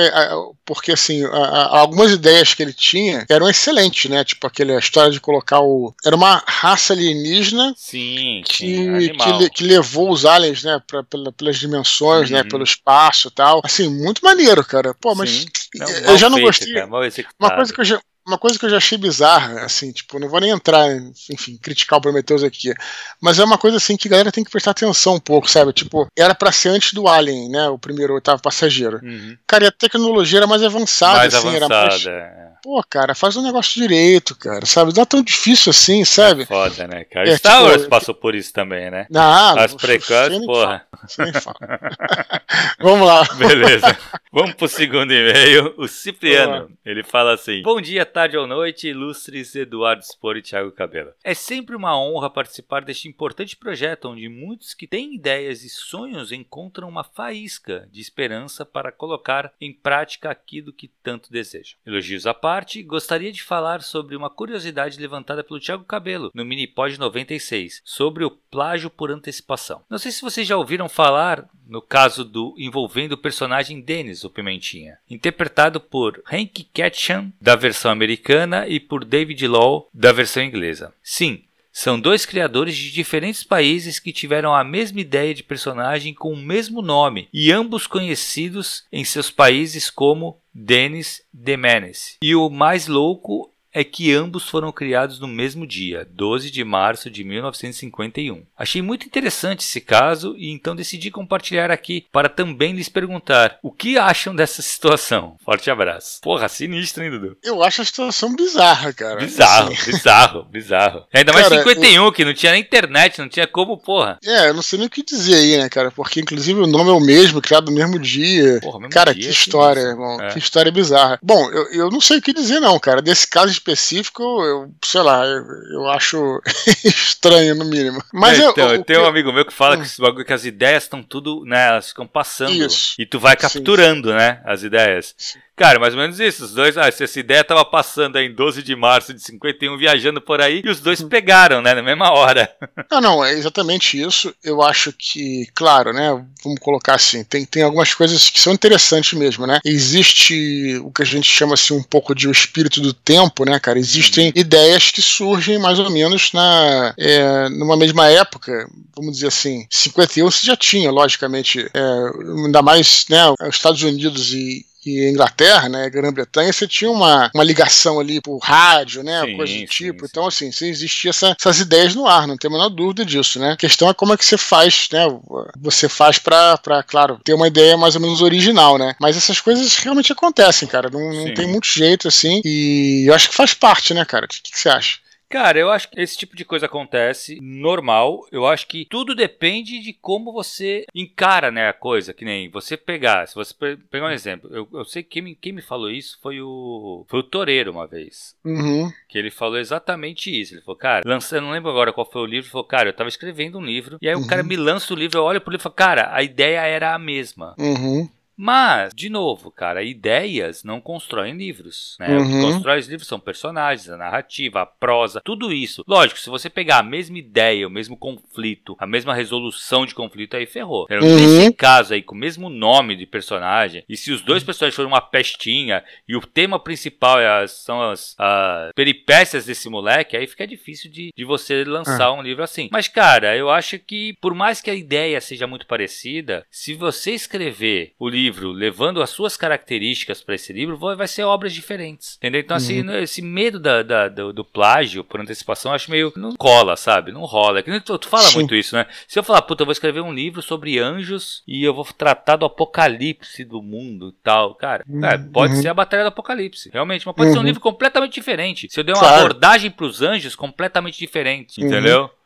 porque assim, algumas ideias que ele tinha eram excelentes, né? Tipo aquela história de colocar o. Era uma raça alienígena sim, que, que, que, levou os aliens, né? Pra, pela, pelas dimensões, né? uhum. né? Pelo espaço e tal. Assim, muito maneiro, cara. Pô, mas não, eu já não feito, gostei. Cara, uma coisa que eu já uma coisa que eu já achei bizarra, assim, tipo, não vou nem entrar, enfim, criticar o Prometheus aqui, mas é uma coisa assim que a galera tem que prestar atenção um pouco, sabe? Tipo, era pra ser antes do Alien, né? O primeiro oitavo passageiro. Uhum. Cara, e a tecnologia era mais avançada, mais assim, avançada, era mais. É. Pô, cara, faz um negócio direito, cara, sabe? Não é tão difícil assim, sabe? É foda, né, cara? É, Star tipo, Wars passou por isso também, né? Não, As precoces, porra. Vamos lá. Beleza. Vamos pro segundo e-mail. O Cipriano, ele fala assim: Bom dia, tarde ou noite, ilustres Eduardo Spor e Thiago Cabela. É sempre uma honra participar deste importante projeto onde muitos que têm ideias e sonhos encontram uma faísca de esperança para colocar em prática aquilo que tanto desejam. Elogios à parte, gostaria de falar sobre uma curiosidade levantada pelo Thiago Cabelo no Minipod 96 sobre o plágio por antecipação. Não sei se vocês já ouviram falar no caso do envolvendo o personagem Dennis, o Pimentinha, interpretado por Hank Ketchum da versão americana e por David Law da versão inglesa. Sim, são dois criadores de diferentes países que tiveram a mesma ideia de personagem com o mesmo nome e ambos conhecidos em seus países como Dennis The Menace. E o mais louco é que ambos foram criados no mesmo dia, 12 de março de 1951. Achei muito interessante esse caso e então decidi compartilhar aqui para também lhes perguntar o que acham dessa situação. Forte abraço. Porra, sinistro, hein, Dudu? Eu acho a situação bizarra, cara. Bizarro, assim. bizarro, bizarro. Ainda mais cara, 51, eu... que não tinha nem internet, não tinha como, porra. É, eu não sei nem o que dizer aí, né, cara? Porque inclusive o nome é o mesmo, criado no mesmo dia. Porra, mesmo cara, dia, que história, irmão. É. Que história bizarra. Bom, eu, eu não sei o que dizer, não, cara. Desse caso específico, eu, sei lá, eu, eu acho estranho, no mínimo. Mas é, então, eu, tem um amigo meu que fala hum. que, bagulho, que as ideias estão tudo, né, elas ficam passando. Isso. E tu vai capturando, sim. né, as ideias. Sim. Cara, mais ou menos isso. Os dois, ah, essa ideia tava passando aí em 12 de março de 51, viajando por aí, e os dois uhum. pegaram, né, na mesma hora. Não, não, é exatamente isso. Eu acho que, claro, né, vamos colocar assim, tem, tem algumas coisas que são interessantes mesmo, né? Existe o que a gente chama assim um pouco de o espírito do tempo, né, cara? Existem uhum. ideias que surgem mais ou menos na é, numa mesma época, vamos dizer assim, 51 você já tinha, logicamente, é, ainda mais, né, os Estados Unidos e, e Inglaterra, né, Grã-Bretanha, você tinha uma, uma ligação ali por rádio, né, sim, coisa do tipo. Sim, então, assim, existia essa, essas ideias no ar, não tem a menor dúvida disso, né? A questão é como é que você faz, né? Você faz pra, pra claro, ter uma ideia mais ou menos original, né? Mas essas coisas realmente acontecem, cara. Não, não tem muito jeito, assim. E eu acho que faz parte, né, cara? O que, que você acha? Cara, eu acho que esse tipo de coisa acontece normal. Eu acho que tudo depende de como você encara, né, a coisa. Que nem você pegar. Se você pegar um exemplo, eu, eu sei que quem me, quem me falou isso foi o foi o Toreiro uma vez. Uhum. Que ele falou exatamente isso. Ele falou, cara, lança, eu não lembro agora qual foi o livro. Ele falou, cara, eu tava escrevendo um livro. E aí uhum. o cara me lança o livro, eu olho pro livro e falo, cara, a ideia era a mesma. Uhum. Mas, de novo, cara, ideias não constroem livros. Né? Uhum. O que uhum. constrói os livros são personagens, a narrativa, a prosa, tudo isso. Lógico, se você pegar a mesma ideia, o mesmo conflito, a mesma resolução de conflito, aí ferrou. Uhum. Nesse caso aí, com o mesmo nome de personagem, e se os dois personagens forem uma pestinha e o tema principal é as, são as, as, peripécias desse moleque, aí fica difícil de, de você lançar uhum. um livro assim. Mas, cara, eu acho que, por mais que a ideia seja muito parecida, se você escrever o livro livro, levando as suas características para esse livro, vai ser obras diferentes. Entendeu? Então, assim, uhum. esse medo da, da do, do, plágio por antecipação, eu acho meio. Não cola, sabe? Não rola. Que tu, tu fala Sim. muito isso, né? Se eu falar, puta, eu vou escrever um livro sobre anjos e eu vou tratar do apocalipse do mundo e tal, cara, uhum. cara pode uhum. ser a Batalha do Apocalipse, realmente, mas pode ser um uhum. livro completamente diferente. Se eu der uma claro. abordagem para os anjos completamente diferente, uhum. entendeu? Não...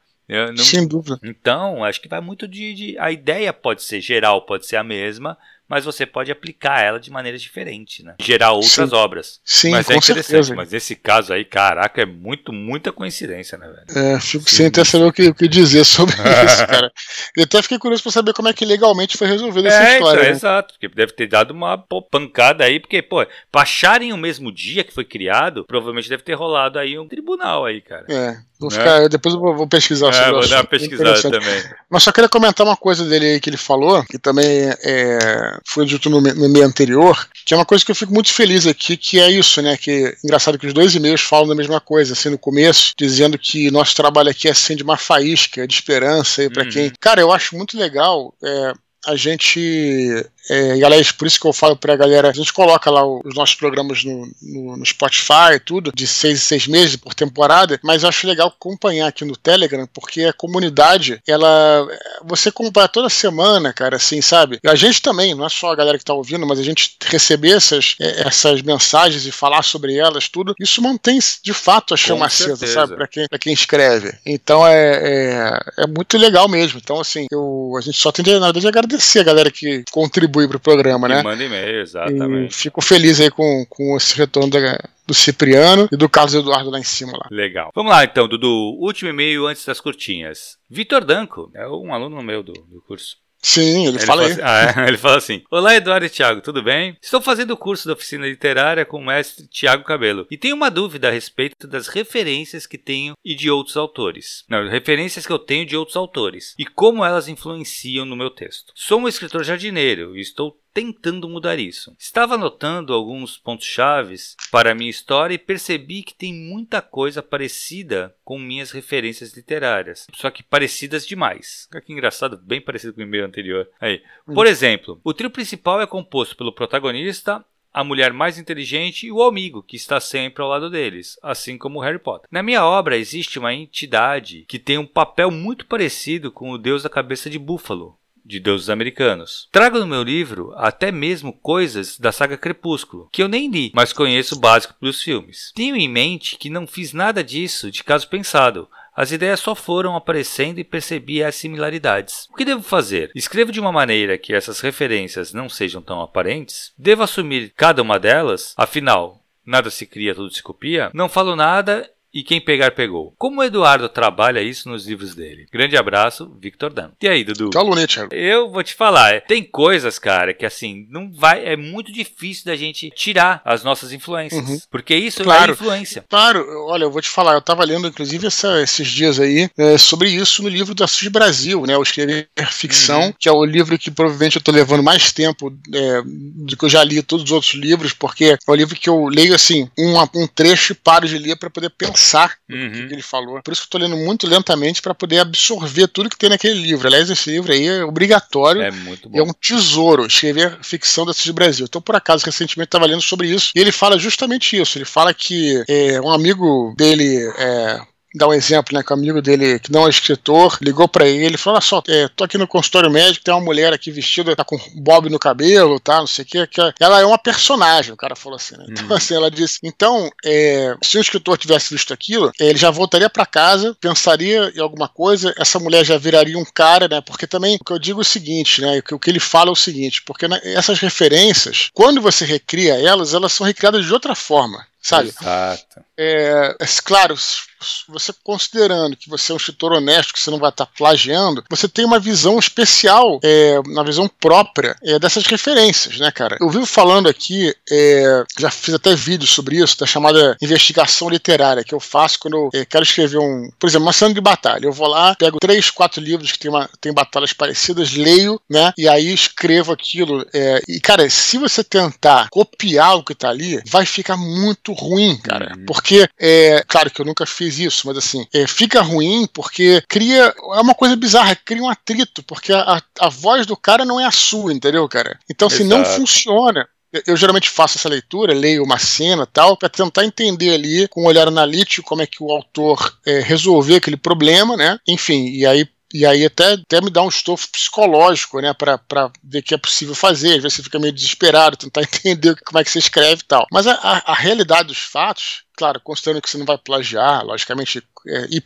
Sem dúvida. Então, acho que vai muito de, de, A ideia pode ser geral, pode ser a mesma, mas você pode aplicar ela de maneiras diferentes, né? Gerar outras Sim. obras. Sim, mas é interessante. Certeza. Mas nesse caso aí, caraca, é muito, muita coincidência, né, velho? É, fico Sim. sem até saber o que, o que dizer sobre isso, cara. Eu até fiquei curioso pra saber como é que legalmente foi resolvida é, essa história. Então, né? Exato, porque deve ter dado uma pô, pancada aí, porque, pô, pra acharem o mesmo dia que foi criado, provavelmente deve ter rolado aí um tribunal aí, cara. É, Vou né? ficar, depois eu vou, pesquisar é, sobre vou dar uma pesquisada também. Mas só queria comentar uma coisa dele aí que ele falou, que também é, foi dito no, no meio anterior, que é uma coisa que eu fico muito feliz aqui, que é isso, né? Que engraçado que os dois e-mails falam da mesma coisa, assim, no começo, dizendo que nosso trabalho aqui é assim de uma faísca, de esperança aí para uhum. quem. Cara, eu acho muito legal. É, a gente é, e aliás, por isso que eu falo pra galera, a gente coloca lá os nossos programas no, no, no Spotify e tudo, de seis em seis meses por temporada, mas eu acho legal acompanhar aqui no Telegram, porque a comunidade, ela. Você acompanha toda semana, cara, assim, sabe? E a gente também, não é só a galera que tá ouvindo, mas a gente receber essas, é, essas mensagens e falar sobre elas, tudo, isso mantém de fato a chama acesa, sabe? Pra quem, pra quem escreve. Então é, é, é, muito legal mesmo. Então, assim, eu, a gente só tem de, na verdade, agradecer a galera que contribui contribui para o programa, né? Manda e-mail, exatamente. E fico feliz aí com, com esse retorno da, do Cipriano e do Carlos Eduardo lá em cima. Lá. Legal. Vamos lá então, Dudu. Último e-mail antes das curtinhas. Vitor Danco, é um aluno meu do, do curso. Sim, ele, ele fala, assim, ah, é, ele fala assim: Olá, Eduardo e Thiago, tudo bem? Estou fazendo o curso da oficina literária com o mestre Tiago Cabelo e tenho uma dúvida a respeito das referências que tenho e de outros autores. Não, referências que eu tenho de outros autores e como elas influenciam no meu texto. Sou um escritor jardineiro e estou tentando mudar isso. Estava anotando alguns pontos chaves para a minha história e percebi que tem muita coisa parecida com minhas referências literárias, só que parecidas demais. Olha que engraçado, bem parecido com o e-mail anterior. Aí, por exemplo, o trio principal é composto pelo protagonista, a mulher mais inteligente e o amigo, que está sempre ao lado deles, assim como Harry Potter. Na minha obra existe uma entidade que tem um papel muito parecido com o deus da cabeça de búfalo, de deuses americanos. Trago no meu livro até mesmo coisas da saga Crepúsculo, que eu nem li, mas conheço básico dos filmes. Tenho em mente que não fiz nada disso de caso pensado, as ideias só foram aparecendo e percebi as similaridades. O que devo fazer? Escrevo de uma maneira que essas referências não sejam tão aparentes? Devo assumir cada uma delas? Afinal, nada se cria, tudo se copia? Não falo nada e quem pegar, pegou. Como o Eduardo trabalha isso nos livros dele? Grande abraço, Victor Dan. E aí, Dudu? Calma, né, Thiago? Eu vou te falar, tem coisas, cara, que assim, não vai. É muito difícil da gente tirar as nossas influências. Uhum. Porque isso claro, é influência. Claro, olha, eu vou te falar, eu tava lendo, inclusive, essa, esses dias aí, é, sobre isso no livro da SUS Brasil, né? O Escrever Ficção, uhum. que é o livro que provavelmente eu tô levando mais tempo é, do que eu já li todos os outros livros, porque é o livro que eu leio assim, um, um trecho e paro de ler para poder pensar pensar uhum. no que ele falou. Por isso que eu tô lendo muito lentamente para poder absorver tudo que tem naquele livro. Aliás, esse livro aí é obrigatório. É muito bom. É um tesouro escrever ficção da do Brasil. Então, por acaso, recentemente estava lendo sobre isso e ele fala justamente isso. Ele fala que é, um amigo dele é, dar um exemplo, né, que o amigo dele, que não é escritor, ligou para ele, falou: Olha só, é, tô aqui no consultório médico, tem uma mulher aqui vestida, tá com bob no cabelo, tá, não sei o que, que ela é uma personagem, o cara falou assim, né? Então, hum. assim, ela disse: Então, é, se o escritor tivesse visto aquilo, ele já voltaria para casa, pensaria em alguma coisa, essa mulher já viraria um cara, né? Porque também o que eu digo é o seguinte, né? O que, o que ele fala é o seguinte, porque né, essas referências, quando você recria elas, elas são recriadas de outra forma sabe? Exato. É, é, claro, você considerando que você é um escritor honesto, que você não vai estar plagiando, você tem uma visão especial, é, uma visão própria é, dessas referências, né, cara? Eu vivo falando aqui, é, já fiz até vídeo sobre isso, da chamada investigação literária, que eu faço quando eu é, quero escrever um, por exemplo, uma cena de batalha. Eu vou lá, pego três, quatro livros que tem, uma, tem batalhas parecidas, leio, né, e aí escrevo aquilo. É, e, cara, se você tentar copiar o que tá ali, vai ficar muito muito ruim, cara. Uhum. Porque, é, claro que eu nunca fiz isso, mas assim, é, fica ruim porque cria. É uma coisa bizarra, cria um atrito, porque a, a voz do cara não é a sua, entendeu, cara? Então, assim, Exato. não funciona eu geralmente faço essa leitura, leio uma cena tal, para tentar entender ali, com um olhar analítico, como é que o autor é, resolveu aquele problema, né? Enfim, e aí e aí até, até me dá um estofo psicológico, né, para ver o que é possível fazer. Às vezes você fica meio desesperado, tentar entender como é que você escreve e tal. Mas a, a, a realidade dos fatos claro, considerando que você não vai plagiar, logicamente, é, e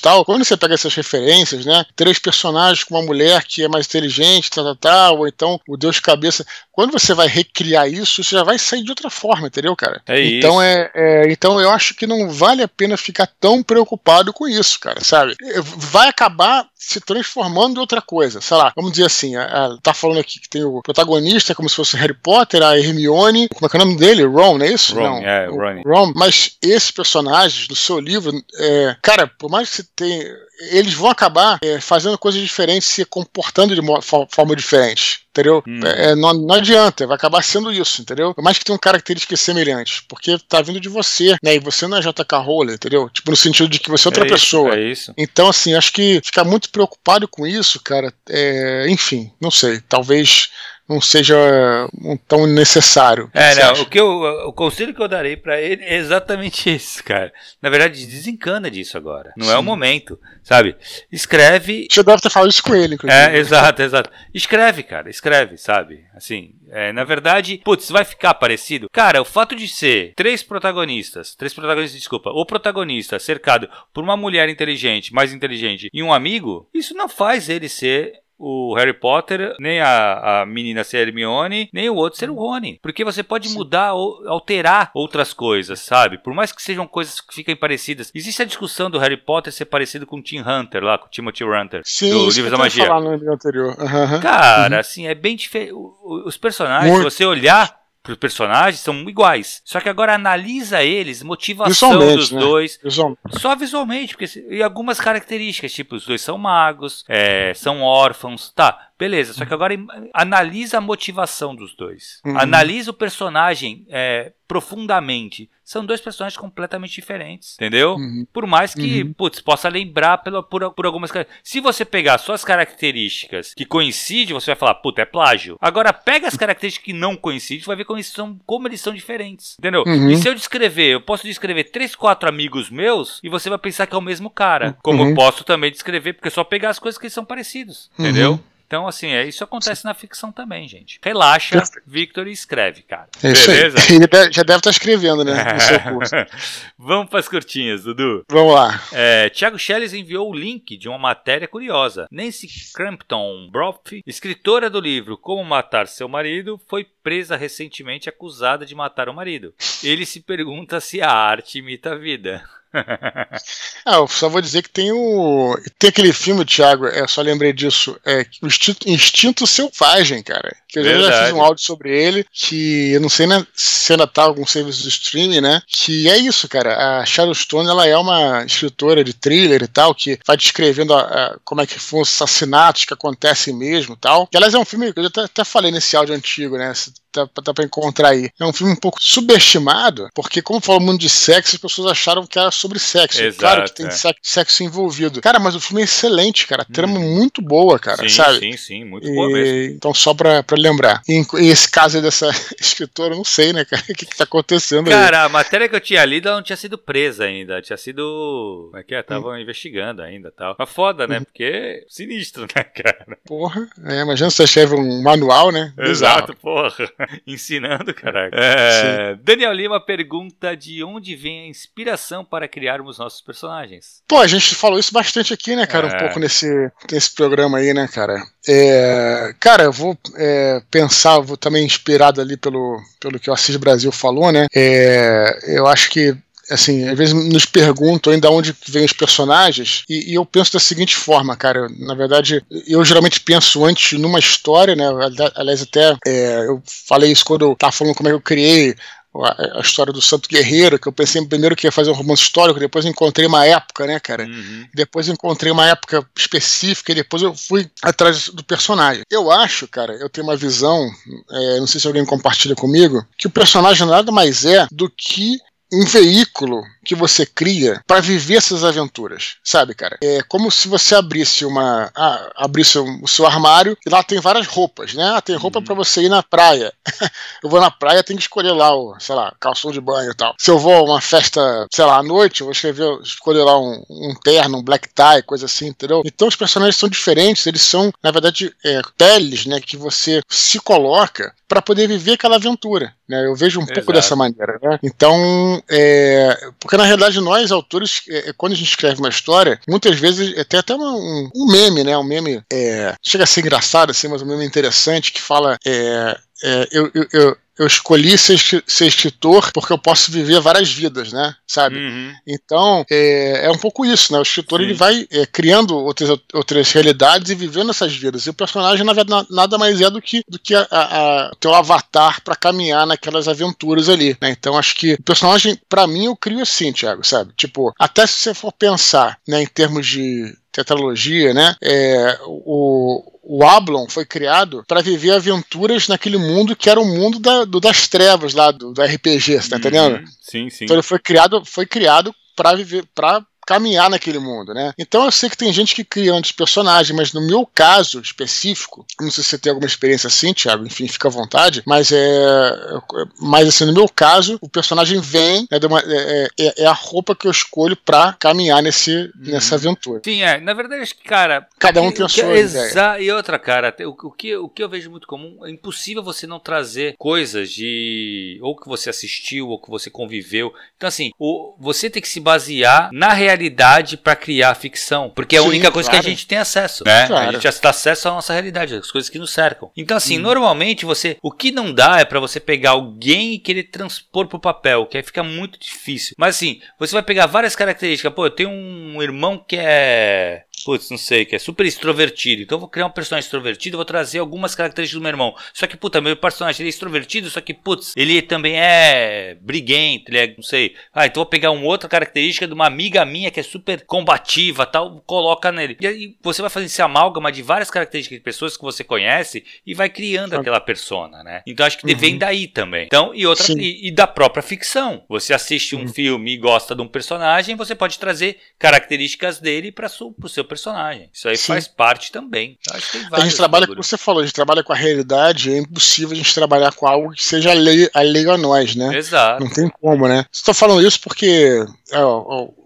tal, quando você pega essas referências, né, três personagens com uma mulher que é mais inteligente, tal, tal, tal, ou então o Deus cabeça, quando você vai recriar isso, você já vai sair de outra forma, entendeu, cara? É então, é, é, então eu acho que não vale a pena ficar tão preocupado com isso, cara, sabe? Vai acabar se transformando em outra coisa, sei lá, vamos dizer assim, a, a, tá falando aqui que tem o protagonista como se fosse Harry Potter, a Hermione, como é que é o nome dele? Ron, não é isso? Ron, não, é, Ron. Ron, mas esses personagens do seu livro, é, cara, por mais que você tenha. Eles vão acabar é, fazendo coisas diferentes, se comportando de forma diferente, entendeu? Hum. É, não, não, adianta, vai acabar sendo isso, entendeu? Por mais que tenham características semelhantes, porque tá vindo de você, né? E você não é JK Rowling, entendeu? Tipo, no sentido de que você é outra é pessoa. Isso, é isso. Então, assim, acho que ficar muito preocupado com isso, cara, é, enfim, não sei, talvez não seja tão necessário. É, não, o, que eu, o conselho que eu darei para ele é exatamente esse, cara. Na verdade, desencana disso agora. Não Sim. é o momento, sabe? Escreve. Você deve ter falado isso com ele, inclusive. É, exato, exato. Escreve, cara, escreve, sabe? Assim, é, na verdade, putz, vai ficar parecido? Cara, o fato de ser três protagonistas, três protagonistas, desculpa, o protagonista cercado por uma mulher inteligente, mais inteligente, e um amigo, isso não faz ele ser o Harry Potter, nem a, a menina ser Hermione, nem o outro ser o Rony. Porque você pode Sim. mudar ou alterar outras coisas, sabe? Por mais que sejam coisas que fiquem parecidas. Existe a discussão do Harry Potter ser parecido com o Tim Hunter lá, com o Timothy Hunter, Sim, do Livro da Magia. Falar no anterior. Uhum. Cara, uhum. assim, é bem diferente. Os personagens, Muito. se você olhar os personagens são iguais. Só que agora analisa eles, motivação dos né? dois. Visualmente. Só visualmente, porque e algumas características, tipo, os dois são magos, é, são órfãos, tá. Beleza, só que agora analisa a motivação dos dois. Uhum. Analisa o personagem é, profundamente. São dois personagens completamente diferentes, entendeu? Uhum. Por mais que, uhum. putz, possa lembrar pela, por, por algumas Se você pegar suas características que coincidem, você vai falar, puta, é plágio. Agora, pega as características que não coincidem, vai ver como eles são, como eles são diferentes, entendeu? Uhum. E se eu descrever, eu posso descrever três, quatro amigos meus e você vai pensar que é o mesmo cara. Como eu uhum. posso também descrever, porque é só pegar as coisas que são parecidos, uhum. entendeu? Então, assim, é, isso acontece na ficção também, gente. Relaxa, Victor, e escreve, cara. É Beleza? Ele já deve estar tá escrevendo, né? No seu curso. Vamos para as curtinhas, Dudu. Vamos lá. É, Tiago Schelles enviou o link de uma matéria curiosa. Nancy Crampton Broff, escritora do livro Como Matar Seu Marido, foi presa recentemente acusada de matar o marido. Ele se pergunta se a arte imita a vida. Ah, eu só vou dizer que tem o. Tem aquele filme, Thiago, é, só lembrei disso. É o Instinto, Instinto Selvagem, cara. Que eu Verdade. já fiz um áudio sobre ele, que eu não sei né, se ainda tá algum serviço de streaming, né? Que é isso, cara. A Shadow Stone, ela é uma escritora de thriller e tal, que vai descrevendo a, a, como é que foram os assassinatos que acontecem mesmo e tal. Que, aliás, é um filme que eu até, até falei nesse áudio antigo, né? dá, dá pra encontrar aí. É um filme um pouco subestimado, porque, como fala muito de sexo, as pessoas acharam que era sobre sexo. Exato, claro que tem é. sexo envolvido. Cara, mas o filme é excelente, cara. Trama hum. muito boa, cara, sim, sabe? Sim, sim, muito e, boa mesmo. Então, só pra, pra lembrar. E, e esse caso aí dessa escritora, eu não sei, né, cara? O que, que tá acontecendo cara, aí? a matéria que eu tinha lido, ela não tinha sido presa ainda. Tinha sido. Como é que é? Tava hum. investigando ainda tal. Mas foda, né? Hum. Porque sinistro, né, cara? Porra. É, imagina se você escreve um manual, né? Exato, porra. Ensinando caraca. É, Daniel Lima pergunta de onde vem a inspiração para criarmos nossos personagens. Pô, a gente falou isso bastante aqui, né, cara? É. Um pouco nesse, nesse programa aí, né, cara? É, cara, eu vou é, pensar, vou também inspirado ali pelo, pelo que o Assis Brasil falou, né? É, eu acho que assim, às vezes nos perguntam ainda onde vêm os personagens, e, e, eu penso da seguinte forma, cara. Na verdade, eu geralmente penso antes numa história, né? Aliás, até é, eu falei isso quando eu tava falando como é que eu criei a, história do Santo Guerreiro, que eu pensei primeiro que ia fazer um romance histórico, depois encontrei uma época, né, cara? Uhum. Depois encontrei uma época específica e depois eu fui atrás do personagem. Eu acho, cara, eu tenho uma visão, é, não sei se alguém compartilha comigo, que o personagem nada mais é do que um veículo que você cria para viver essas aventuras, sabe, cara? É como se você abrisse uma, ah, abrisse o seu armário e lá tem várias roupas, né? Ah, tem roupa uhum. para você ir na praia. eu vou na praia, tenho que escolher lá o, sei lá, calção de banho e tal. Se eu vou a uma festa, sei lá, à noite, eu vou escrever, escolher lá um, um terno, um black tie, coisa assim, entendeu? Então os personagens são diferentes, eles são, na verdade, é, peles, né, que você se coloca para poder viver aquela aventura. Né? Eu vejo um Exato. pouco dessa maneira. Né? Então, é, porque na realidade nós, autores, é, é, quando a gente escreve uma história, muitas vezes é, tem até uma, um, um, meme, né? Um meme é, chega a ser engraçado, assim, mas um meme interessante que fala é, é, eu, eu, eu, eu escolhi ser, ser escritor porque eu posso viver várias vidas, né? Sabe? Uhum. Então, é, é, um pouco isso, né? O escritor Sim. ele vai é, criando outras, outras realidades e vivendo essas vidas. E o personagem, na verdade, nada mais é do que, do que a, a, a teu avatar para caminhar naquelas aventuras ali, né? Então, acho que o personagem, para mim, eu crio assim, Thiago, sabe? Tipo, até se você for pensar né, em termos de tetralogia, né? É, o, o Ablon foi criado para viver aventuras naquele mundo que era o mundo da, do, das trevas lá do, do RPG, você tá entendendo? Uhum. Sim, sim. Então ele foi criado, foi criado para viver, para caminhar naquele mundo, né? Então eu sei que tem gente que cria antes personagem, mas no meu caso específico, não sei se você tem alguma experiência assim, Thiago, enfim, fica à vontade, mas é. Mas assim, no meu caso, o personagem vem, né, uma, é, é, é, a roupa que eu escolho pra caminhar nesse, uhum. nessa aventura. Sim, é. Na verdade, acho que, cara. Cada um tem a sua ideia. E outra, cara, o, o, que, o que eu vejo muito comum, é impossível você não trazer coisas de. ou que você assistiu, ou que você conviveu. Então, assim, o, você tem que se basear na realidade realidade para criar ficção, porque é a Sim, única coisa claro. que a gente tem acesso, né? Claro. A gente já tem acesso à nossa realidade, as coisas que nos cercam. Então assim, hum. normalmente você, o que não dá é para você pegar alguém e querer transpor pro papel, que aí fica muito difícil. Mas assim, você vai pegar várias características, pô, eu tenho um irmão que é putz, não sei, que é super extrovertido. Então eu vou criar um personagem extrovertido, vou trazer algumas características do meu irmão. Só que, puta, meu personagem ele é extrovertido, só que, putz, ele também é briguento, ele é, não sei. Ah, então vou pegar uma outra característica de uma amiga minha que é super combativa, tal, coloca nele. E aí você vai fazer esse amálgama de várias características de pessoas que você conhece e vai criando aquela persona, né? Então acho que uhum. vem daí também. Então, e outra e, e, da própria ficção. Você assiste um uhum. filme e gosta de um personagem, você pode trazer características dele para o seu personagem. Isso aí Sim. faz parte também. a gente trabalha, como você falou, a gente trabalha com a realidade, é impossível a gente trabalhar com algo que seja alheio a nós, né? Exato. Não tem como, né? Estou falando isso porque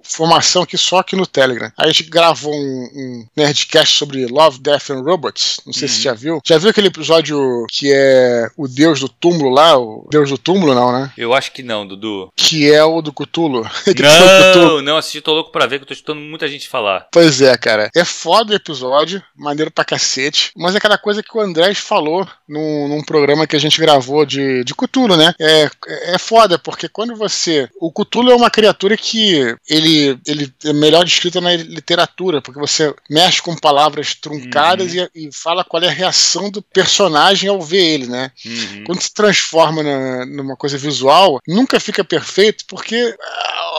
formação aqui só aqui no Telegram. A gente gravou um, um Nerdcast sobre Love, Death and Robots. Não sei uhum. se você já viu. Já viu aquele episódio que é o Deus do túmulo lá? O Deus do túmulo, não, né? Eu acho que não, Dudu. Que é o do Cthulhu. não, Cthulhu. não, assisti, tô louco pra ver, que eu tô escutando muita gente falar. Pois é, cara. É foda o episódio, maneiro pra cacete, mas é aquela coisa que o Andrés falou num, num programa que a gente gravou de, de Cthulhu, né? É, é foda, porque quando você... O Cthulhu é uma criatura que ele ele é melhor descrito na literatura, porque você mexe com palavras truncadas uhum. e, e, fala qual é a reação do personagem ao ver ele, né? Uhum. Quando se transforma na, numa coisa visual, nunca fica perfeito, porque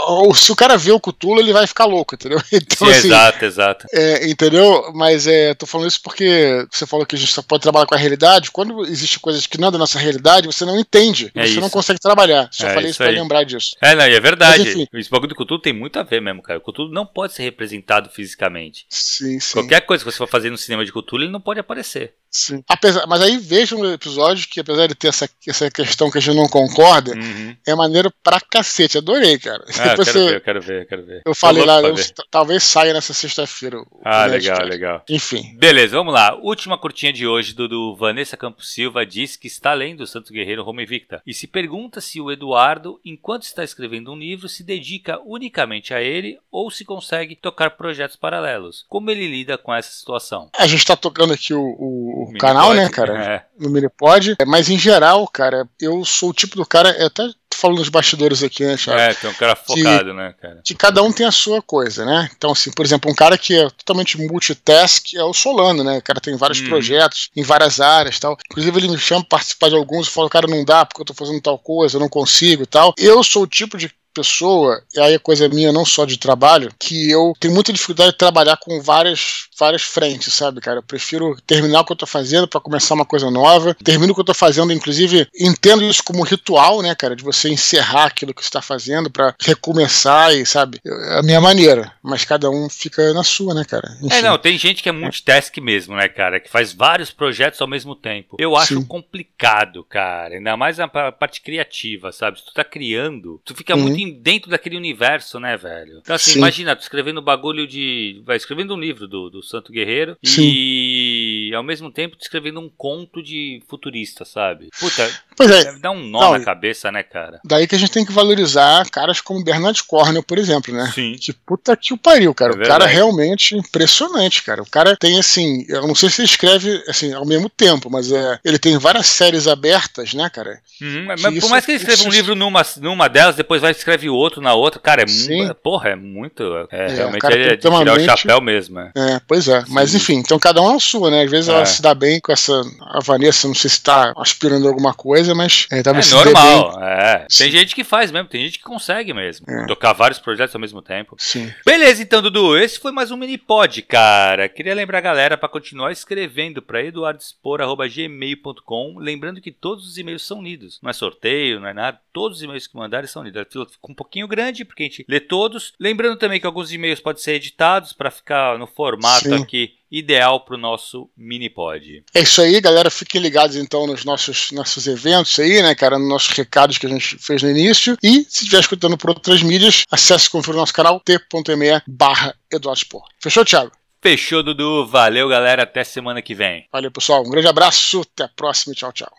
ou se o cara vê o Cthulhu, ele vai ficar louco, entendeu? Então, Sim, assim, exato, exato. É, entendeu? Mas é, tô falando isso porque você falou que a gente só pode trabalhar com a realidade. Quando existem coisas que não é da nossa realidade, você não entende. É você isso. não consegue trabalhar. Só é falei isso, pra lembrar disso. É, não, e é verdade. Mas, enfim, Esse bagulho do Cthulhu tem muito a ver mesmo, cara. O Cthulhu não pode ser representado fisicamente. Sim, sim. Qualquer coisa que você for fazer no cinema de Cthulhu, ele não pode aparecer. Sim. Apesar, mas aí vejam um episódio que, apesar de ter essa, essa questão que a gente não concorda, uhum. é maneiro pra cacete. Adorei, cara. Ah, quero você, ver, quero ver, quero ver. Eu falei lá, eu, talvez saia nessa sexta-feira. Ah, legal, legal. Enfim. Beleza, vamos lá. Última curtinha de hoje do, do Vanessa Campos Silva diz que está lendo o Santo Guerreiro Roma Invicta e se pergunta se o Eduardo, enquanto está escrevendo um livro, se dedica unicamente a ele ou se consegue tocar projetos paralelos. Como ele lida com essa situação? A gente está tocando aqui o, o o canal, né, cara? É. No Minipod. Mas em geral, cara, eu sou o tipo do cara. Eu até falando dos bastidores aqui, né, Thiago? É, tem um cara focado, que, né, cara? Que cada um tem a sua coisa, né? Então, assim, por exemplo, um cara que é totalmente multitask é o Solano, né? O cara tem vários hum. projetos em várias áreas tal. Inclusive, ele me chama para participar de alguns e fala, cara, não dá porque eu tô fazendo tal coisa, eu não consigo e tal. Eu sou o tipo de pessoa, e aí a coisa minha não só de trabalho, que eu tenho muita dificuldade de trabalhar com várias, várias frentes, sabe, cara? Eu prefiro terminar o que eu tô fazendo para começar uma coisa nova. Termino o que eu tô fazendo, inclusive, entendo isso como ritual, né, cara? De você encerrar aquilo que você tá fazendo para recomeçar e, sabe? É a minha maneira. Mas cada um fica na sua, né, cara? Enfim. É, não, tem gente que é multitask mesmo, né, cara? Que faz vários projetos ao mesmo tempo. Eu acho Sim. complicado, cara. Ainda mais na parte criativa, sabe? Se tu tá criando, tu fica uhum. muito dentro daquele universo, né, velho? Então, assim, Sim. imagina, tu escrevendo bagulho de. Vai escrevendo um livro do, do Santo Guerreiro Sim. e ao mesmo tempo escrevendo um conto de futurista, sabe? Puta, pois é. deve dar um nó Não, na cabeça, né, cara? Daí que a gente tem que valorizar caras como Bernard Cornell, por exemplo, né? Sim. Que puta que o pariu, cara. É o cara é realmente impressionante, cara. O cara tem, assim, eu não sei se ele escreve, assim, ao mesmo tempo, mas é, ele tem várias séries abertas, né, cara? Uhum, mas por mais que ele escreva um livro numa, numa delas, depois vai escrever escreve outro na outra. Cara, é muito. Porra, é muito. É, é realmente é de tirar o chapéu mesmo. É, é pois é. Sim. Mas enfim, então cada um é a sua, né? Às vezes ela é. se dá bem com essa. A Vanessa, não sei se tá aspirando alguma coisa, mas é, é normal. É. Tem gente que faz mesmo, tem gente que consegue mesmo. É. Tocar vários projetos ao mesmo tempo. Sim. Beleza, então, Dudu. Esse foi mais um mini pod, cara. Queria lembrar a galera para continuar escrevendo para eduardespor.gmail.com. Lembrando que todos os e-mails são lidos. Não é sorteio, não é nada. Todos os e-mails que mandarem são lidos. A fila fica um pouquinho grande, porque a gente lê todos. Lembrando também que alguns e-mails podem ser editados para ficar no formato Sim. aqui ideal para o nosso mini pod. É isso aí, galera. Fiquem ligados então nos nossos, nossos eventos aí, né, cara? Nos nossos recados que a gente fez no início. E se estiver escutando por outras mídias, acesse e confira o nosso canal t.me barra Fechou, Thiago? Fechou, Dudu. Valeu, galera. Até semana que vem. Valeu, pessoal. Um grande abraço. Até a próxima. Tchau, tchau.